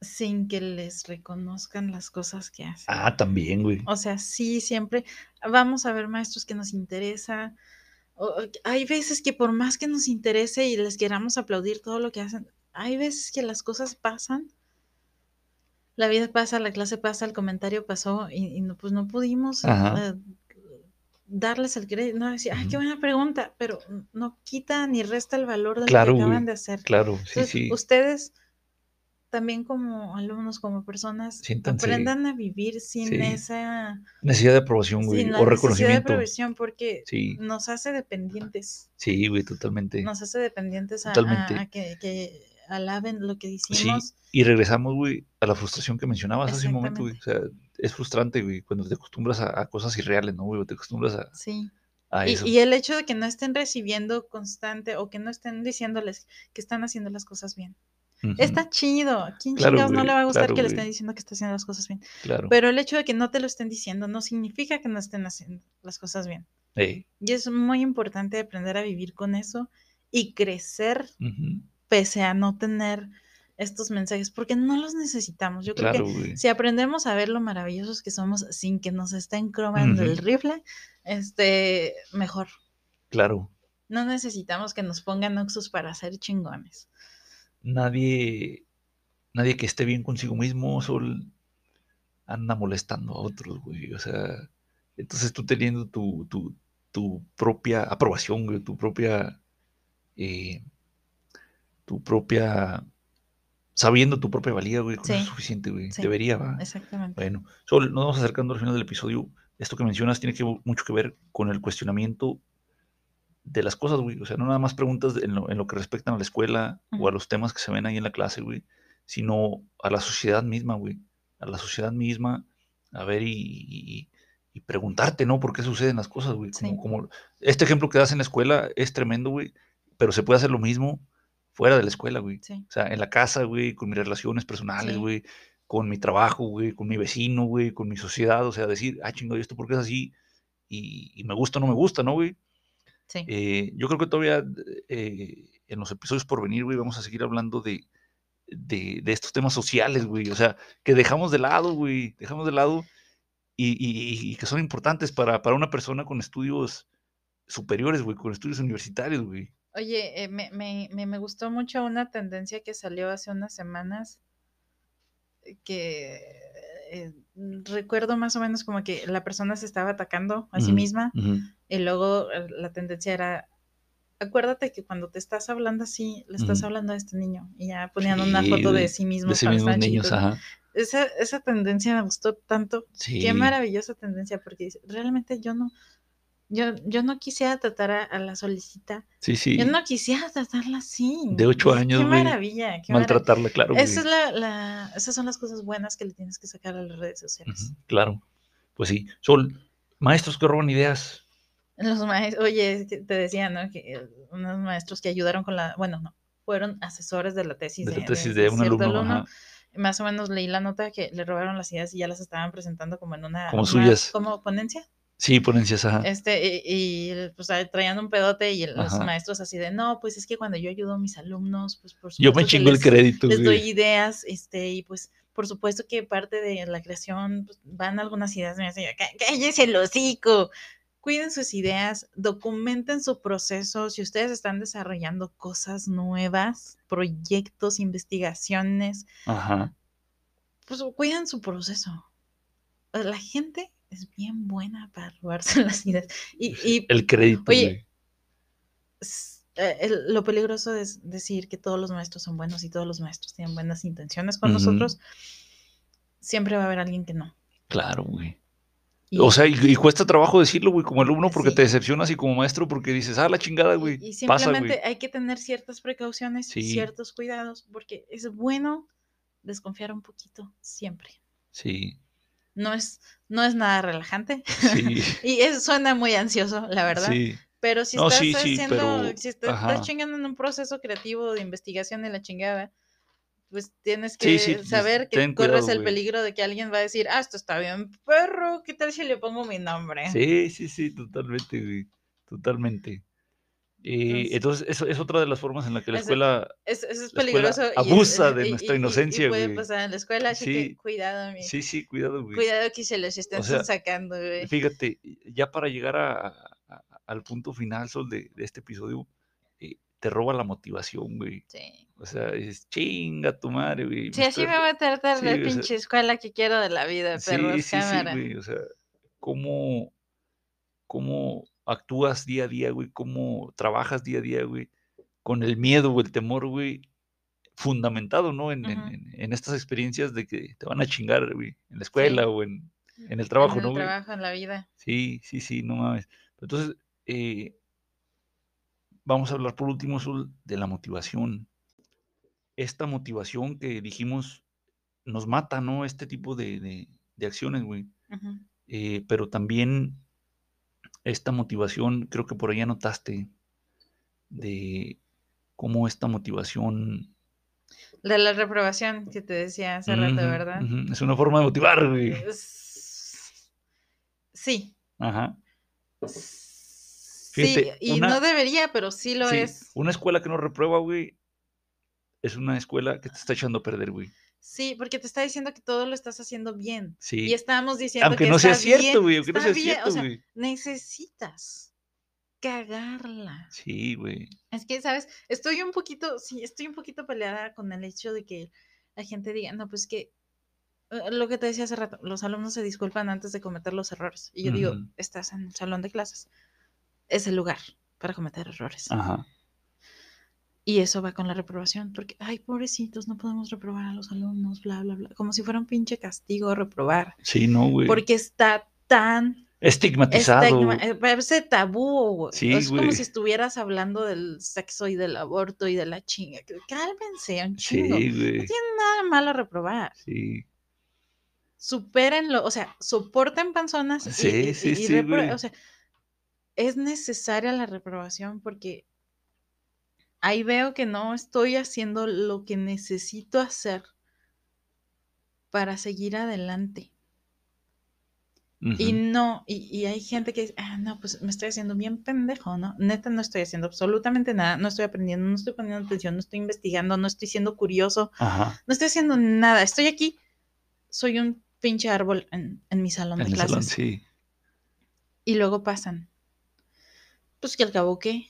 sin que les reconozcan las cosas que hacen. Ah, también, güey. O sea, sí, siempre vamos a ver maestros que nos interesa. Hay veces que por más que nos interese y les queramos aplaudir todo lo que hacen, hay veces que las cosas pasan. La vida pasa, la clase pasa, el comentario pasó y, y no, pues no pudimos eh, darles el crédito. No decir, ay, qué buena pregunta, pero no quita ni resta el valor de Claro, lo que acaban de hacer. Claro, sí, Entonces, sí. ustedes también como alumnos, como personas, Siéntanse- aprendan a vivir sin Sí. esa Necesidad de aprobación, güey. sin la O necesidad de reconocimiento. provisión porque Sí, nos hace dependientes, sí, güey, totalmente. nos hace dependientes a, Totalmente. a- a que, que alaben lo que Sí, decimos. y regresamos, güey, a la frustración que mencionabas hace un momento, güey. O sea, es frustrante, güey, cuando te acostumbras a, a cosas irreales, ¿no, güey? Te acostumbras a, Sí. a Y, eso. y el hecho de que no estén recibiendo constante o que no estén diciéndoles que están haciendo las cosas bien. Está chido. ¿A quién Claro, chingados no le va a gustar claro, que le estén diciendo que está haciendo las cosas bien? Claro. Pero el hecho de que no te lo estén diciendo no significa que no estén haciendo las cosas bien. Ey, Y es muy importante aprender a vivir con eso y crecer pese a no tener estos mensajes, porque no los necesitamos. Yo creo que güey. si aprendemos a ver lo maravillosos que somos sin que nos estén cromando el rifle, este, mejor. Claro. No necesitamos que nos pongan oxus para ser chingones. Nadie, nadie que esté bien consigo mismo, Sol, anda molestando a otros, güey. O sea, entonces tú teniendo tu, tu, tu propia aprobación, güey, tu propia, eh, tu propia, sabiendo tu propia valía, güey, eso es Sí, suficiente, güey. sí. Debería, va. Exactamente. Bueno, Sol, nos vamos acercando al final del episodio. Esto que mencionas tiene que, mucho que ver con el cuestionamiento de las cosas, güey. O sea, no nada más preguntas en lo, en lo que respectan a la escuela o a los temas que se ven ahí en la clase, güey, sino a la sociedad misma, güey. A la sociedad misma, a ver y, y- y preguntarte, ¿no? ¿Por qué suceden las cosas, güey? Como, Sí. como este ejemplo que das en la escuela es tremendo, güey, pero se puede hacer lo mismo fuera de la escuela, güey. Sí, O sea, en la casa, güey, con mis relaciones personales, Sí. güey, con mi trabajo, güey, con mi vecino, güey, con mi sociedad, o sea, decir, ah, chingo, ¿y esto por qué es así? Y, y me gusta o no me gusta, ¿no, güey? Sí. Eh, yo creo que todavía eh, en los episodios por venir, güey, vamos a seguir hablando de de, de estos temas sociales, güey. O sea, que dejamos de lado, güey. Dejamos de lado y, y- y que son importantes para, para una persona con estudios superiores, güey, con estudios universitarios, güey. Oye, eh, me, me, me, me gustó mucho una tendencia que salió hace unas semanas eh, que recuerdo más o menos como que la persona se estaba atacando a sí misma ujú. y luego eh, la tendencia era, acuérdate que cuando te estás hablando así, le estás Ujú. hablando a este niño y ya ponían una Sí, foto de güey, sí mismos De cuando mismos niños, ajá. Esa, esa tendencia me gustó tanto. Qué Sí. maravillosa tendencia, porque realmente yo no, yo, yo no quisiera tratar a, a la solicita, Sí, sí. yo no quisiera tratarla así. De ocho años, Qué güey, maravilla, qué maravilla. Maltratarla, claro. Esa es la, la- esas son las cosas buenas que le tienes que sacar a las redes sociales. Claro. Pues sí. Sol, maestros que roban ideas. Los maestros, oye, te decía, ¿no? Que eh, unos maestros que ayudaron con la, bueno, no, fueron asesores de la tesis De de, la tesis de de un alumno. Más o menos leí la nota que le robaron las ideas y ya las estaban presentando como en una, Como una- suyas. como ponencia. Sí, ponencias, ajá. Este, y, y, pues traían un pedote y los Ajá. maestros así de, no, pues es que cuando yo ayudo a mis alumnos, pues por Yo me supuesto chingo el les- crédito, les doy güey. ideas, este, y pues por supuesto que parte de la creación pues, van algunas ideas yo, "Cá- Cállese el hocico. Cuiden sus ideas, documenten su proceso. Si ustedes están desarrollando cosas nuevas, proyectos, investigaciones, Ajá. pues cuiden su proceso. La gente es bien buena para robarse las ideas. Y, y El crédito, Oye, eh, el- lo peligroso es decir que todos los maestros son buenos y todos los maestros tienen buenas intenciones con nosotros. Siempre va a haber alguien que no. Claro, güey. Y, O sea, y, y cuesta trabajo decirlo, güey, como alumno, porque Sí. te decepcionas y como maestro, porque dices, ah, la chingada, güey. y simplemente hay que tener ciertas precauciones, Sí. ciertos cuidados, porque es bueno desconfiar un poquito siempre. Sí, No es, no es nada relajante. sí, y eso suena muy ansioso, la verdad. sí. Pero si estás sí, haciendo, pero- si estás, chingando en un proceso creativo de investigación y la chingada, pues tienes que sí, pues, saber que corres cuidado, el peligro de que alguien va a decir, ah, esto está bien, perro, ¿qué tal si le pongo mi nombre? Sí, sí, sí, totalmente, güey. Totalmente. Entonces- eso es otra de las formas en la que la escuela. Es- Eso es La escuela peligroso. y es- abusa de nuestra y- inocencia, Y puede güey. pasar en la escuela, así Sí. que cuidado, mi- Sí, sí, cuidado, güey. cuidado que se los estén sea, sacando, güey. Fíjate, ya para llegar a- a- al punto final, Sol, de, de este episodio, eh, te roba la motivación, güey. Sí. O sea, dices, chinga tu madre, güey. Sí, así me voy a tratar sí, o sea- pinche escuela que quiero de la vida, Sí, perros, sí, sí, cámara. güey. O sea, cómo, cómo actúas día a día, güey. Cómo trabajas día a día, güey. Con el miedo o el temor, güey. Fundamentado, ¿no? En, en- en- en estas experiencias de que te van a chingar, güey. En la escuela Sí. o en, en el trabajo, en ¿no, el güey? trabajo, en la vida. Sí, sí, sí, no mames. Entonces, eh, vamos a hablar por último, Sol, de la motivación. Esta motivación que dijimos nos mata, ¿no? Este tipo de, de- de acciones, güey. Eh, pero también esta motivación, creo que por ahí anotaste, de cómo esta motivación... De la reprobación que te decía hace rato, ¿verdad? Es una forma de motivar, güey. Sí. Ajá. Sí, y una- no debería, pero sí lo Sí, es. Una escuela que no reprueba, güey, es una escuela que te está echando a perder, güey. Sí, porque te está diciendo que todo lo estás haciendo bien. Sí. Y estábamos diciendo Aunque que no sea cierto, güey, aunque no sea bien, cierto, o sea, güey. necesitas cagarla. Sí, güey. Es que, ¿sabes? Estoy un poquito, sí, estoy un poquito peleada con el hecho de que la gente diga, no, pues que eh, lo que te decía hace rato, los alumnos se disculpan antes de cometer los errores. Y yo digo, estás en un salón de clases, es el lugar para cometer errores. Ajá. Y eso va con la reprobación, porque, ay, pobrecitos, no podemos reprobar a los alumnos, bla, bla, bla. Como si fuera un pinche castigo reprobar. Sí, no, güey. Porque está tan Estigmatizado. estigma- eh, parece tabú, güey. Sí, es como si estuvieras hablando del sexo y del aborto y de la chinga. Cálmense, un Sí, güey. Nada malo reprobar. Sí. Supérenlo, o sea, soporten panzonas. Sí, y- sí, y sí. O sea, es necesaria la reprobación porque ahí veo que no estoy haciendo lo que necesito hacer para seguir adelante. Y no, y, y hay gente que dice, ah, no, pues me estoy haciendo bien pendejo, ¿no? Neta, no estoy haciendo absolutamente nada, no estoy aprendiendo, no estoy poniendo atención, no estoy investigando, no estoy siendo curioso, Ajá. no estoy haciendo nada, estoy aquí, soy un pinche árbol en, en mi salón En de clases. salón, sí. Y luego pasan. Pues que al cabo qué.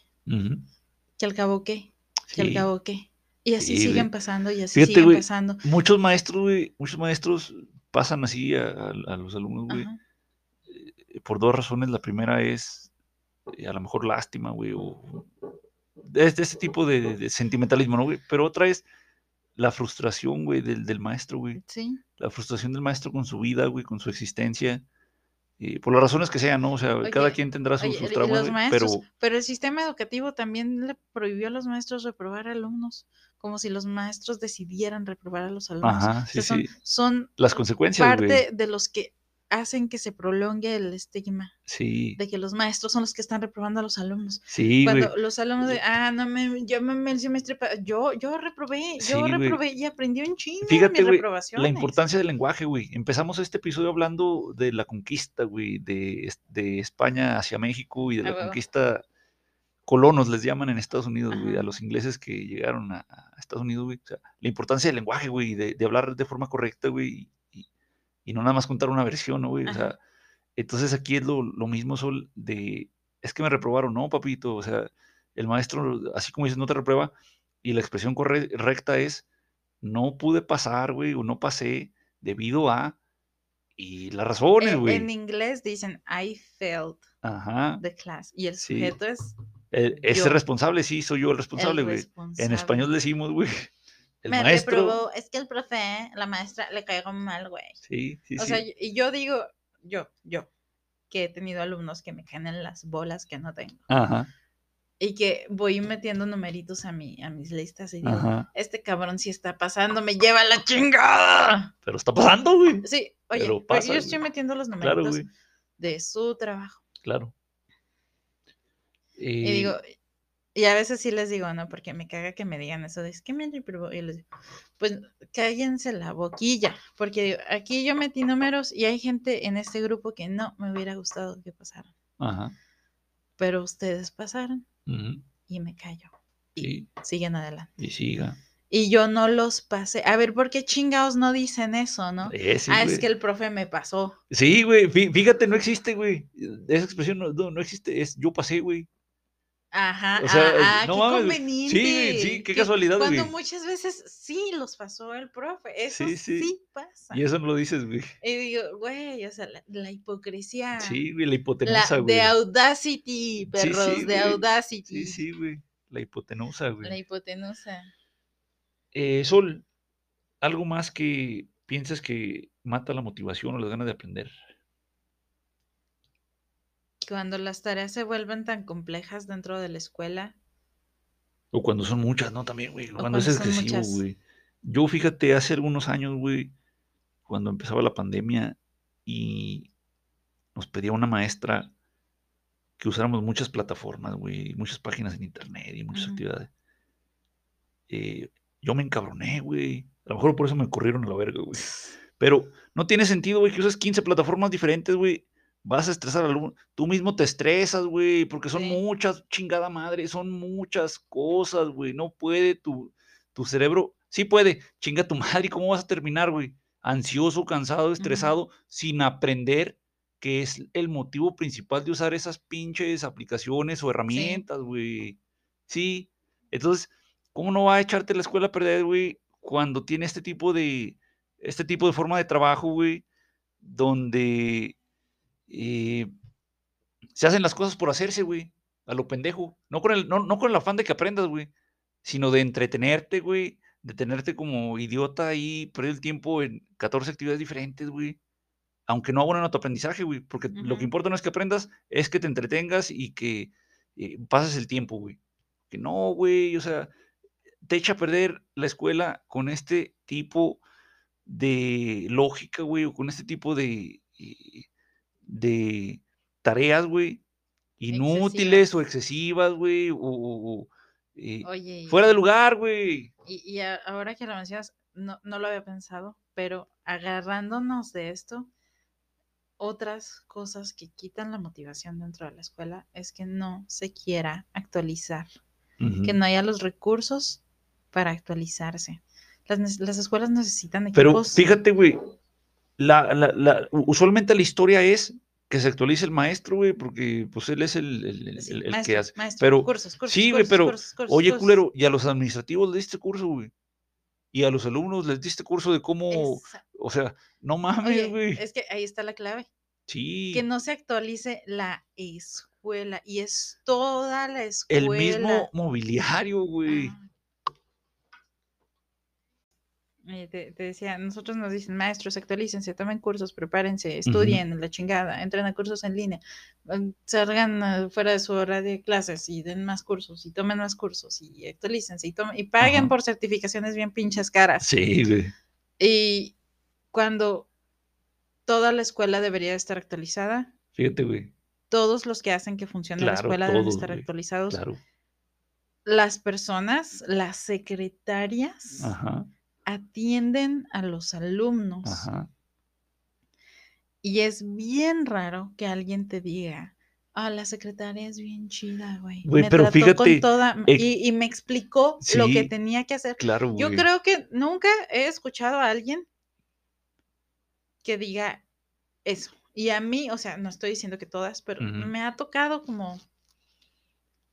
Que al cabo qué, que al cabo qué. Y así Sí, siguen pasando y así Fíjate, siguen pasando. Muchos maestros, güey, muchos maestros pasan así a, a- a los alumnos, güey, eh, por dos razones. La primera es eh, a lo mejor lástima, güey, o de este, tipo de, de- de sentimentalismo, ¿no, güey? Pero otra es la frustración, güey, del, del maestro, güey. Sí, La frustración del maestro con su vida, güey, con su existencia. Eh, por las razones que sean, ¿no? O sea, cada quien tendrá sus, Oye, sus y traumas, maestros, pero pero... el sistema educativo también le prohibió a los maestros reprobar alumnos, como si los maestros decidieran reprobar a los alumnos. Ajá, O sea, son, sí. son Las consecuencias, parte de los que hacen que se prolongue el estigma Sí, de que los maestros son los que están reprobando a los alumnos. sí. Cuando los alumnos de, ah, no me, yo me, el semestre, yo, yo reprobé, Sí, yo reprobé y aprendí un chingo Fíjate, mis la importancia del lenguaje, güey. Empezamos este episodio hablando de la conquista, güey, de, de España hacia México y de Ah, la conquista colonos, les llaman en Estados Unidos, güey, a los ingleses que llegaron a, a Estados Unidos, güey. O sea, la importancia del lenguaje, güey, de, de hablar de forma correcta, güey, y, no nada más contar una versión, ¿no, güey? O sea, entonces aquí es lo, lo mismo, Sol, de, es que me reprobaron, no, papito, o sea, el maestro, así como dices, no te reprueba, y la expresión correcta es, no pude pasar, güey, o no pasé debido a, y las razones, Eh, en güey. inglés dicen, I failed Ajá. the class. Y el Sí. sujeto es Eh, Ese yo. responsable, sí, soy yo el responsable, el güey. En español decimos, güey, el me maestro. reprobó, es que el profe, la maestra, le caigo mal, güey. Sí, sí, o sí. sea, y- yo digo, yo, yo, que he tenido alumnos que me caen en las bolas que no tengo. Ajá, Y que voy metiendo numeritos a, mi, a mis listas y digo, ajá. este cabrón sí está pasando, me lleva la chingada. Pero está pasando, güey. Sí, oye, Pero pasa, yo estoy güey. metiendo los numeritos de su trabajo. claro. Y Eh, digo, y a veces sí les digo, ¿no? Porque me caga que me digan eso de, es que me reprobó. Y les digo, pues cállense la boquilla, porque digo, aquí yo metí números y hay gente en este grupo que no me hubiera gustado que pasaran, Ajá. pero ustedes pasaron ujú, y me callo. Y Sí, siguen adelante. y siga. Y yo no los pasé. A ver, ¿por qué chingados no dicen eso, no? Ese, ah, es que el profe me pasó. Sí, güey, fí- fíjate, no existe, güey. Esa expresión no, no, no existe, es yo pasé, güey. Ajá, O sea, ah, ah, no qué mames, conveniente. sí, sí, qué que casualidad, Cuando güey. muchas veces sí los pasó el profe. Eso Sí, sí, sí. pasa. Y eso no lo dices, güey. Y digo, güey, o sea, la, la hipocresía. Sí, güey, la la, hipotenusa, güey. de Audacity, perros, sí, de güey. Audacity. Sí, sí, güey. La hipotenusa, güey. La hipotenusa. Eh, Sol, ¿algo más que piensas que mata la motivación o las ganas de aprender? Cuando las tareas se vuelven tan complejas dentro de la escuela, O cuando son muchas, ¿no? También, güey. Cuando, cuando es excesivo, güey. Yo, fíjate, hace algunos años, güey, cuando empezaba la pandemia y nos pedía una maestra que usáramos muchas plataformas, güey, muchas páginas en internet y muchas actividades. eh, yo me encabroné, güey. A lo mejor por eso me corrieron a la verga, güey. Pero no tiene sentido, güey, que uses 15 plataformas diferentes, güey. Vas a estresar al alumno. Tú mismo te estresas, güey, porque son Sí. muchas, chingada madre, son muchas cosas, güey. No puede tu, tu cerebro. Sí puede, chinga tu madre. ¿Y cómo vas a terminar, güey? Ansioso, cansado, estresado, sin aprender que es el motivo principal de usar esas pinches aplicaciones o herramientas, güey. Sí. Entonces, ¿cómo no va a echarte la escuela a perder, güey? Cuando tiene este tipo de, este tipo de forma de trabajo, güey, donde eh, se hacen las cosas por hacerse, güey, a lo pendejo. No con el, no, no con el afán de que aprendas, güey, sino de entretenerte, güey, de tenerte como idiota ahí, perder el tiempo en 14 actividades diferentes, güey. Aunque no abonen a tu aprendizaje, güey, porque lo que importa no es que aprendas, es que te entretengas y que eh, pases el tiempo, güey. Que no, güey, o sea, te echa a perder la escuela con este tipo de lógica, güey, o con este tipo de, eh, de tareas, güey, inútiles o excesivas, güey, o, eh, Oye, fuera de lugar, güey. Y, y ahora que lo mencionas, no, no lo había pensado, pero agarrándonos de esto, otras cosas que quitan la motivación dentro de la escuela es que no se quiera actualizar, que no haya los recursos para actualizarse. Las, las escuelas necesitan Pero equipos. fíjate, güey, la, la- la- usualmente la historia es que se actualice el maestro, güey, porque pues él es el, el- el- Sí, el- el maestro, que hace. maestro, Pero, cursos, cursos, sí, güey, cursos, pero, cursos, oye, culero, y a los administrativos les diste curso, güey. Y a los alumnos les diste curso de cómo, o sea, no mames, Oye, güey. es que ahí está la clave. Sí. Que no se actualice la escuela. Y es toda la escuela. El mismo mobiliario, güey. Ah. Eh, Te, te decía, nosotros nos dicen, maestros, actualícense, tomen cursos, prepárense, estudien, la chingada, entren a cursos en línea, mm, salgan eh, fuera de su hora de clases y den más cursos y tomen más cursos y actualícense y, tomen, y paguen por certificaciones bien pinches caras. Sí, güey. Y cuando toda la escuela debería estar actualizada, Fíjate, güey. todos los que hacen que funcione la escuela deben estar güey, actualizados. Claro. Las personas, las secretarias, Ajá. Atienden a los alumnos. Ajá. Y es bien raro que alguien te diga, ah, la secretaria es bien chida, güey. Güey, me pero trató fíjate, con toda ex- y, y me explicó lo que tenía que hacer. Claro, güey. Yo creo que nunca he escuchado a alguien que diga eso. Y a mí, o sea, no estoy diciendo que todas, pero me ha tocado como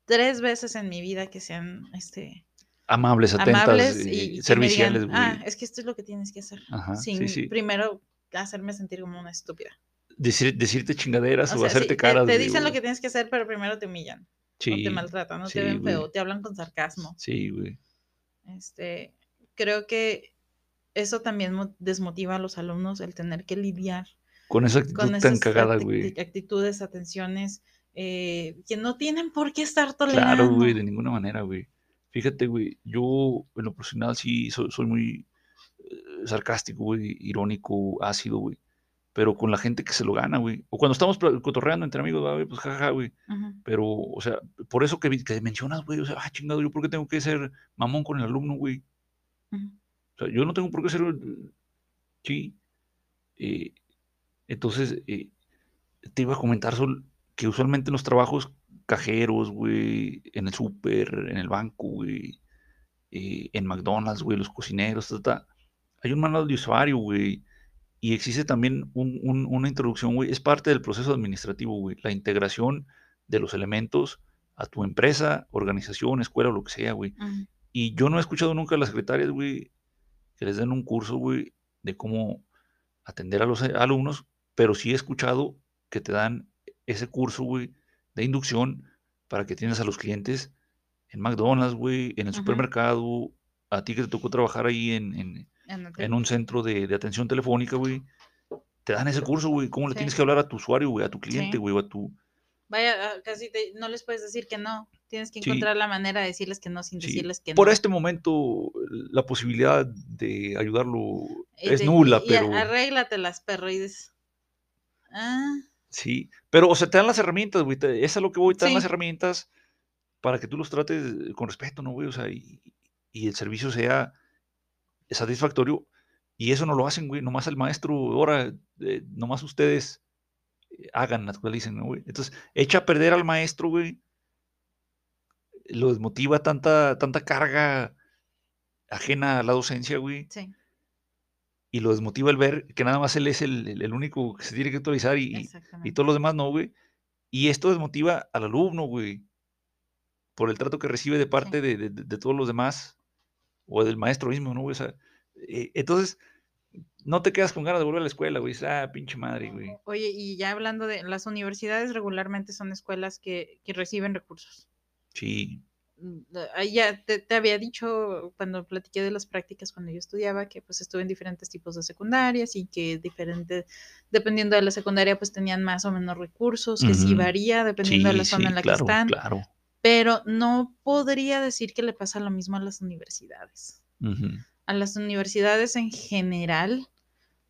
tres veces en mi vida que sean este, Amables, atentas, amables y, serviciales, digan, ah, es que esto es lo que tienes que hacer. Ajá, sí, sin sí. primero hacerme sentir como una estúpida. Decir- decirte chingaderas O o, sea, sí, hacerte te- caras. te, güey, dicen lo que tienes que hacer, pero primero te humillan. Sí, o te maltratan, no sí, te ven güey. feo, te hablan con sarcasmo. Sí, güey. Este, creo que eso también mo- desmotiva a los alumnos el tener que lidiar Con esa actitud con tan cagada, acti- güey. actitudes, atenciones eh, que no tienen por qué estar tolerando. Claro, güey, de ninguna manera, güey. Fíjate, güey, yo en lo personal sí soy, soy muy eh, sarcástico, güey, irónico, ácido, güey. Pero con la gente que se lo gana, güey. O cuando estamos cotorreando entre amigos, güey, pues jajaja, güey. Pero, o sea, por eso que, que mencionas, güey, o sea, ah, chingado, yo por qué tengo que ser mamón con el alumno, güey. O sea, yo no tengo por qué ser, sí. Eh, entonces, eh, te iba a comentar, Sol, que usualmente en los trabajos cajeros, güey, en el súper, en el banco, güey, eh, en McDonald's, güey, los cocineros, ta, ta, hay un manual de usuario, güey, y existe también un- un- una introducción, güey, es parte del proceso administrativo, güey, la integración de los elementos a tu empresa, organización, escuela o lo que sea, güey. Y yo no he escuchado nunca a las secretarias, güey, que les den un curso, güey, de cómo atender a los eh, alumnos, pero sí he escuchado que te dan ese curso, güey, de inducción para que tienes a los clientes en McDonald's, güey, en el supermercado, a ti que te tocó trabajar ahí en, en- En el en un centro de, de atención telefónica, güey, te dan ese curso, güey, cómo le Sí. tienes que hablar a tu usuario, güey, a tu cliente, Sí. güey, o a tu... Vaya, casi te- no les puedes decir que no. Tienes que Sí. encontrar la manera de decirles que no sin decirles que Por no. este momento, la posibilidad de ayudarlo Y es nula, y pero... arréglatelas, perro, y dices, ah, Sí, pero, o sea, te dan las herramientas, güey. te- Es a lo que voy, te dan las herramientas para que tú los trates con respeto, ¿no, güey? O sea, y, y el servicio sea satisfactorio. Y eso no lo hacen, güey. Nomás el maestro, ahora, eh, nomás ustedes eh, hagan, actualicen, ¿no, güey? Entonces, echa a perder al maestro, güey. Lo desmotiva tanta, tanta carga ajena a la docencia, güey. sí, Y lo desmotiva el ver que nada más él es el, único que se tiene que actualizar y, y- todos los demás no, güey. Y esto desmotiva al alumno, güey, por el trato que recibe de parte de, de- de- de todos los demás o del maestro mismo, ¿no, güey? O sea, eh, entonces, no te quedas con ganas de volver a la escuela, güey. Ah, pinche madre, güey. Oye, y ya hablando de las universidades, regularmente son escuelas que, que reciben recursos. Sí, ya te, te había dicho cuando platiqué de las prácticas cuando yo estudiaba que pues estuve en diferentes tipos de secundarias y que diferente, dependiendo de la secundaria pues tenían más o menos recursos, que sí Ujú. varía dependiendo de la sí, zona sí, en la claro, que están, claro. pero no podría decir que le pasa lo mismo a las universidades. A las universidades en general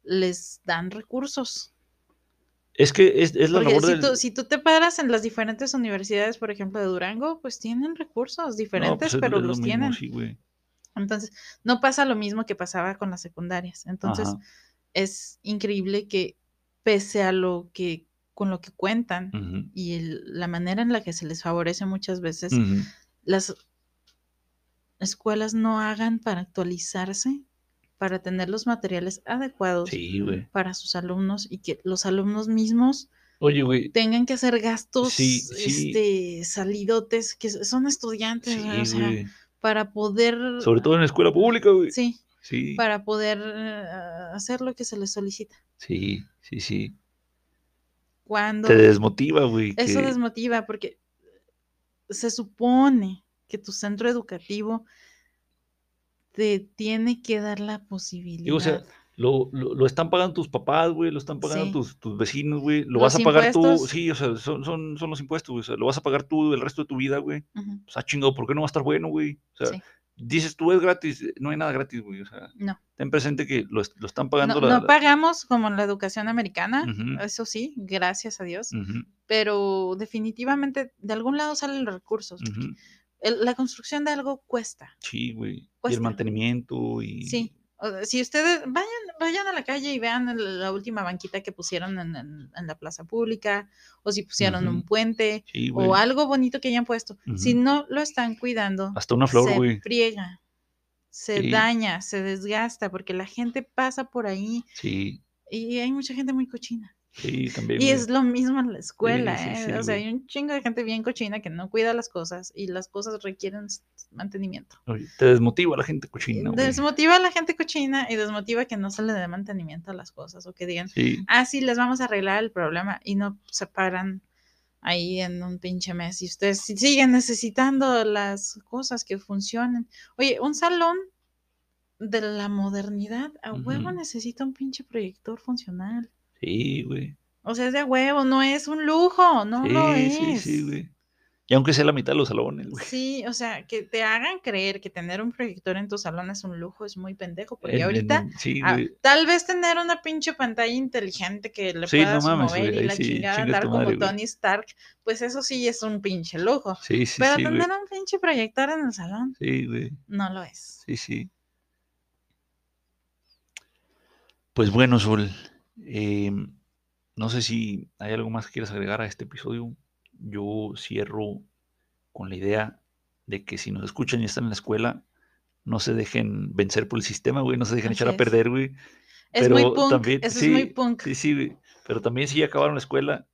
les dan recursos. Es que es, es la Porque labor si, del... tú, si tú te paras en las diferentes universidades, por ejemplo, de Durango, pues tienen recursos No, diferentes, pues es- pero lo los mismo, tienen. Sí. Entonces, no pasa lo mismo que pasaba con las secundarias. Entonces, Ajá. es increíble que pese a lo que con lo que cuentan y el- la manera en la que se les favorece muchas veces, las escuelas no hagan para actualizarse, para tener los materiales adecuados Sí, para sus alumnos y que los alumnos mismos Oye, güey. tengan que hacer gastos Sí, sí. este salidotes que son estudiantes, Sí, o sea, para poder Sobre todo en la escuela pública, güey. sí, Sí, para poder eh, hacer lo que se les solicita. sí, sí, sí. Cuando Te desmotiva, güey. eso que- desmotiva porque se supone que tu centro educativo te tiene que dar la posibilidad. Digo, o sea, lo, lo, lo están pagando tus papás, güey, lo están pagando Sí. tus, tus vecinos, güey. Lo vas a pagar tú. Sí, o sea, son, son, son los impuestos, güey. O sea, lo vas a pagar tú el resto de tu vida, güey. O sea, chingado, ¿por qué no va a estar bueno, güey? O sea, sí. dices tú es gratis. No hay nada gratis, güey. O sea, No. ten presente que lo, lo están No, pagando no la. la- pagamos como en la educación americana, eso sí, gracias a Dios, pero definitivamente de algún lado salen los recursos. El- la construcción de algo cuesta. Sí, güey. Y el mantenimiento y. Sí. Si ustedes vayan, vayan a la calle y vean el- la última banquita que pusieron en, en- en la plaza pública, o si pusieron un puente, Sí, o algo bonito que hayan puesto. Si no lo están cuidando, Hasta una flor, se friega, se Sí. daña, se desgasta, porque la gente pasa por ahí Sí, y hay mucha gente muy cochina. Sí, también. Y güey. es lo mismo en la escuela, sí, ¿eh? sí, o sea, güey. hay un chingo de gente bien cochina que no cuida las cosas y las cosas requieren mantenimiento. Oye, te desmotiva la gente cochina, güey. desmotiva a la gente cochina y desmotiva que no se le dé mantenimiento a las cosas o que digan, ah, sí, les vamos a arreglar el problema y no se paran ahí en un pinche mes y ustedes si- siguen necesitando las cosas que funcionen. Oye, un salón de la modernidad a huevo necesita un pinche proyector funcional. Sí, güey. O sea, es de huevo, no es un lujo, no lo sí, es. sí, sí, güey. Y aunque sea la mitad de los salones, güey. Sí, o sea, que te hagan creer que tener un proyector en tu salón es un lujo es muy pendejo, porque ahorita sí, ah, tal vez tener una pinche pantalla inteligente que le Sí, no puedas mames, mover güey, y la sí, chingada tu como madre. Tony Stark, pues eso sí es un pinche lujo. Sí, sí, Pero güey. tener un pinche proyector en el salón Sí, güey. no lo es. Sí, sí. Pues bueno, Sol. Em, no sé si hay algo más que quieras agregar a este episodio. Yo cierro con la idea de que si nos escuchan y están en la escuela, no se dejen vencer por el sistema, güey, no se dejen Así echar a perder, güey. Es muy Pero punk, también, eso sí, es muy punk. Sí, sí, güey. Pero también si ya acabaron la escuela,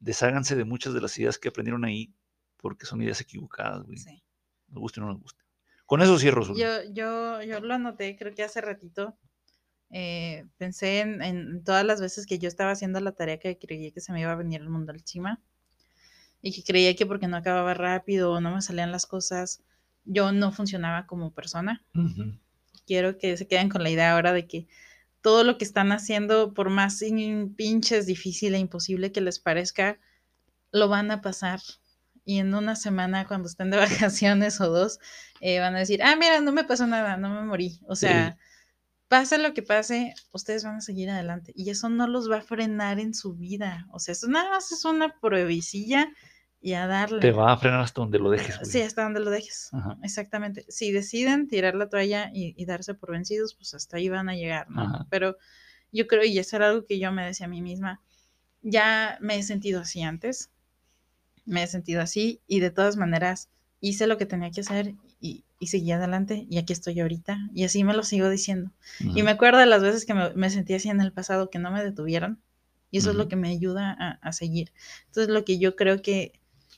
desháganse de muchas de las ideas que aprendieron ahí, porque son ideas equivocadas, güey. Sí. Nos guste o no nos guste. Con eso cierro. Yo, yo, yo lo anoté, creo que hace ratito. Eh, pensé en, en todas las veces que yo estaba haciendo la tarea que creía que se me iba a venir el mundo encima y que creía que porque no acababa rápido o no me salían las cosas, yo no funcionaba como persona. Quiero que se queden con la idea ahora de que todo lo que están haciendo, por más in- pinches difícil e imposible que les parezca, lo van a pasar. Y en una semana, cuando estén de vacaciones o dos, eh, van a decir, ah, mira, no me pasó nada, no me morí. O sea, pase lo que pase, ustedes van a seguir adelante. Y eso no los va a frenar en su vida. O sea, eso nada más es una pruebecilla y a darle. Te va a frenar hasta donde lo dejes, güey. Sí, hasta donde lo dejes. Ajá. Exactamente. Si deciden tirar la toalla y, y darse por vencidos, pues hasta ahí van a llegar, ¿no? Ajá. Pero yo creo, y eso era algo que yo me decía a mí misma, ya me he sentido así antes, me he sentido así y de todas maneras hice lo que tenía que hacer y, y seguí adelante y aquí estoy ahorita y así me lo sigo diciendo. Y me acuerdo de las veces que me, me sentí así en el pasado, que no me detuvieron y eso es lo que me ayuda a, a seguir. Entonces lo que yo creo que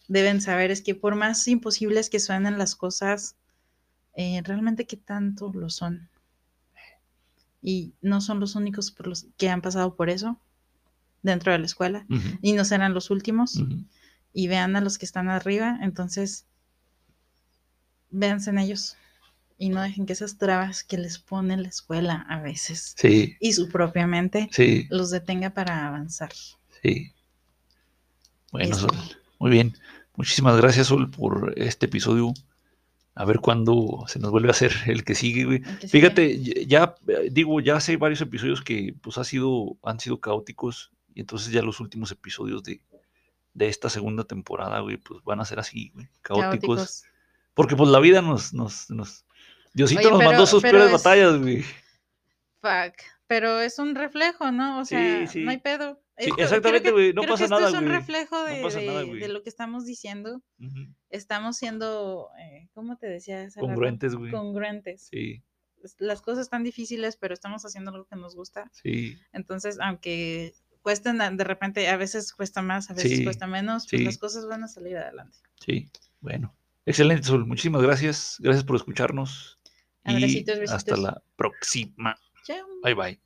deben saber es que por más imposibles que suenen las cosas, eh, realmente qué tanto lo son. Y no son los únicos por los que han pasado por eso dentro de la escuela y no serán los últimos. Y vean a los que están arriba, entonces véanse en ellos y no dejen que esas trabas que les pone la escuela a veces Sí, y su propia mente sí, los detenga para avanzar. sí. Bueno. Sol. Muy bien. Muchísimas gracias, Sol, por este episodio. A ver cuándo se nos vuelve a hacer el que sigue, güey. Que. Fíjate, ya digo, ya hace varios episodios que pues ha sido, han sido caóticos y entonces ya los últimos episodios de, de esta segunda temporada, güey, pues van a ser así, güey, caóticos. Caóticos. Porque pues la vida nos, nos, nos, Diosito Oye, nos pero- mandó sus peores es- batallas, güey. Fuck. pero es un reflejo, ¿no? O sea, sí. no hay pedo. Sí, Esto- creo exactamente, güey, no creo que pasa esto nada, es un reflejo No de, pasa nada, lo que estamos diciendo. Estamos siendo, eh, ¿cómo te decía? Congruentes, güey. Congruentes. Sí, Las cosas están difíciles, pero estamos haciendo algo que nos gusta. sí, Entonces, aunque cuesten a- de repente, a veces cuesta más, a veces cuesta menos, pues las cosas van a salir adelante. sí. Bueno. Excelente, Sol. Muchísimas gracias. Gracias por escucharnos. Y Abracitos, hasta besitos. la próxima. Chao. Bye bye.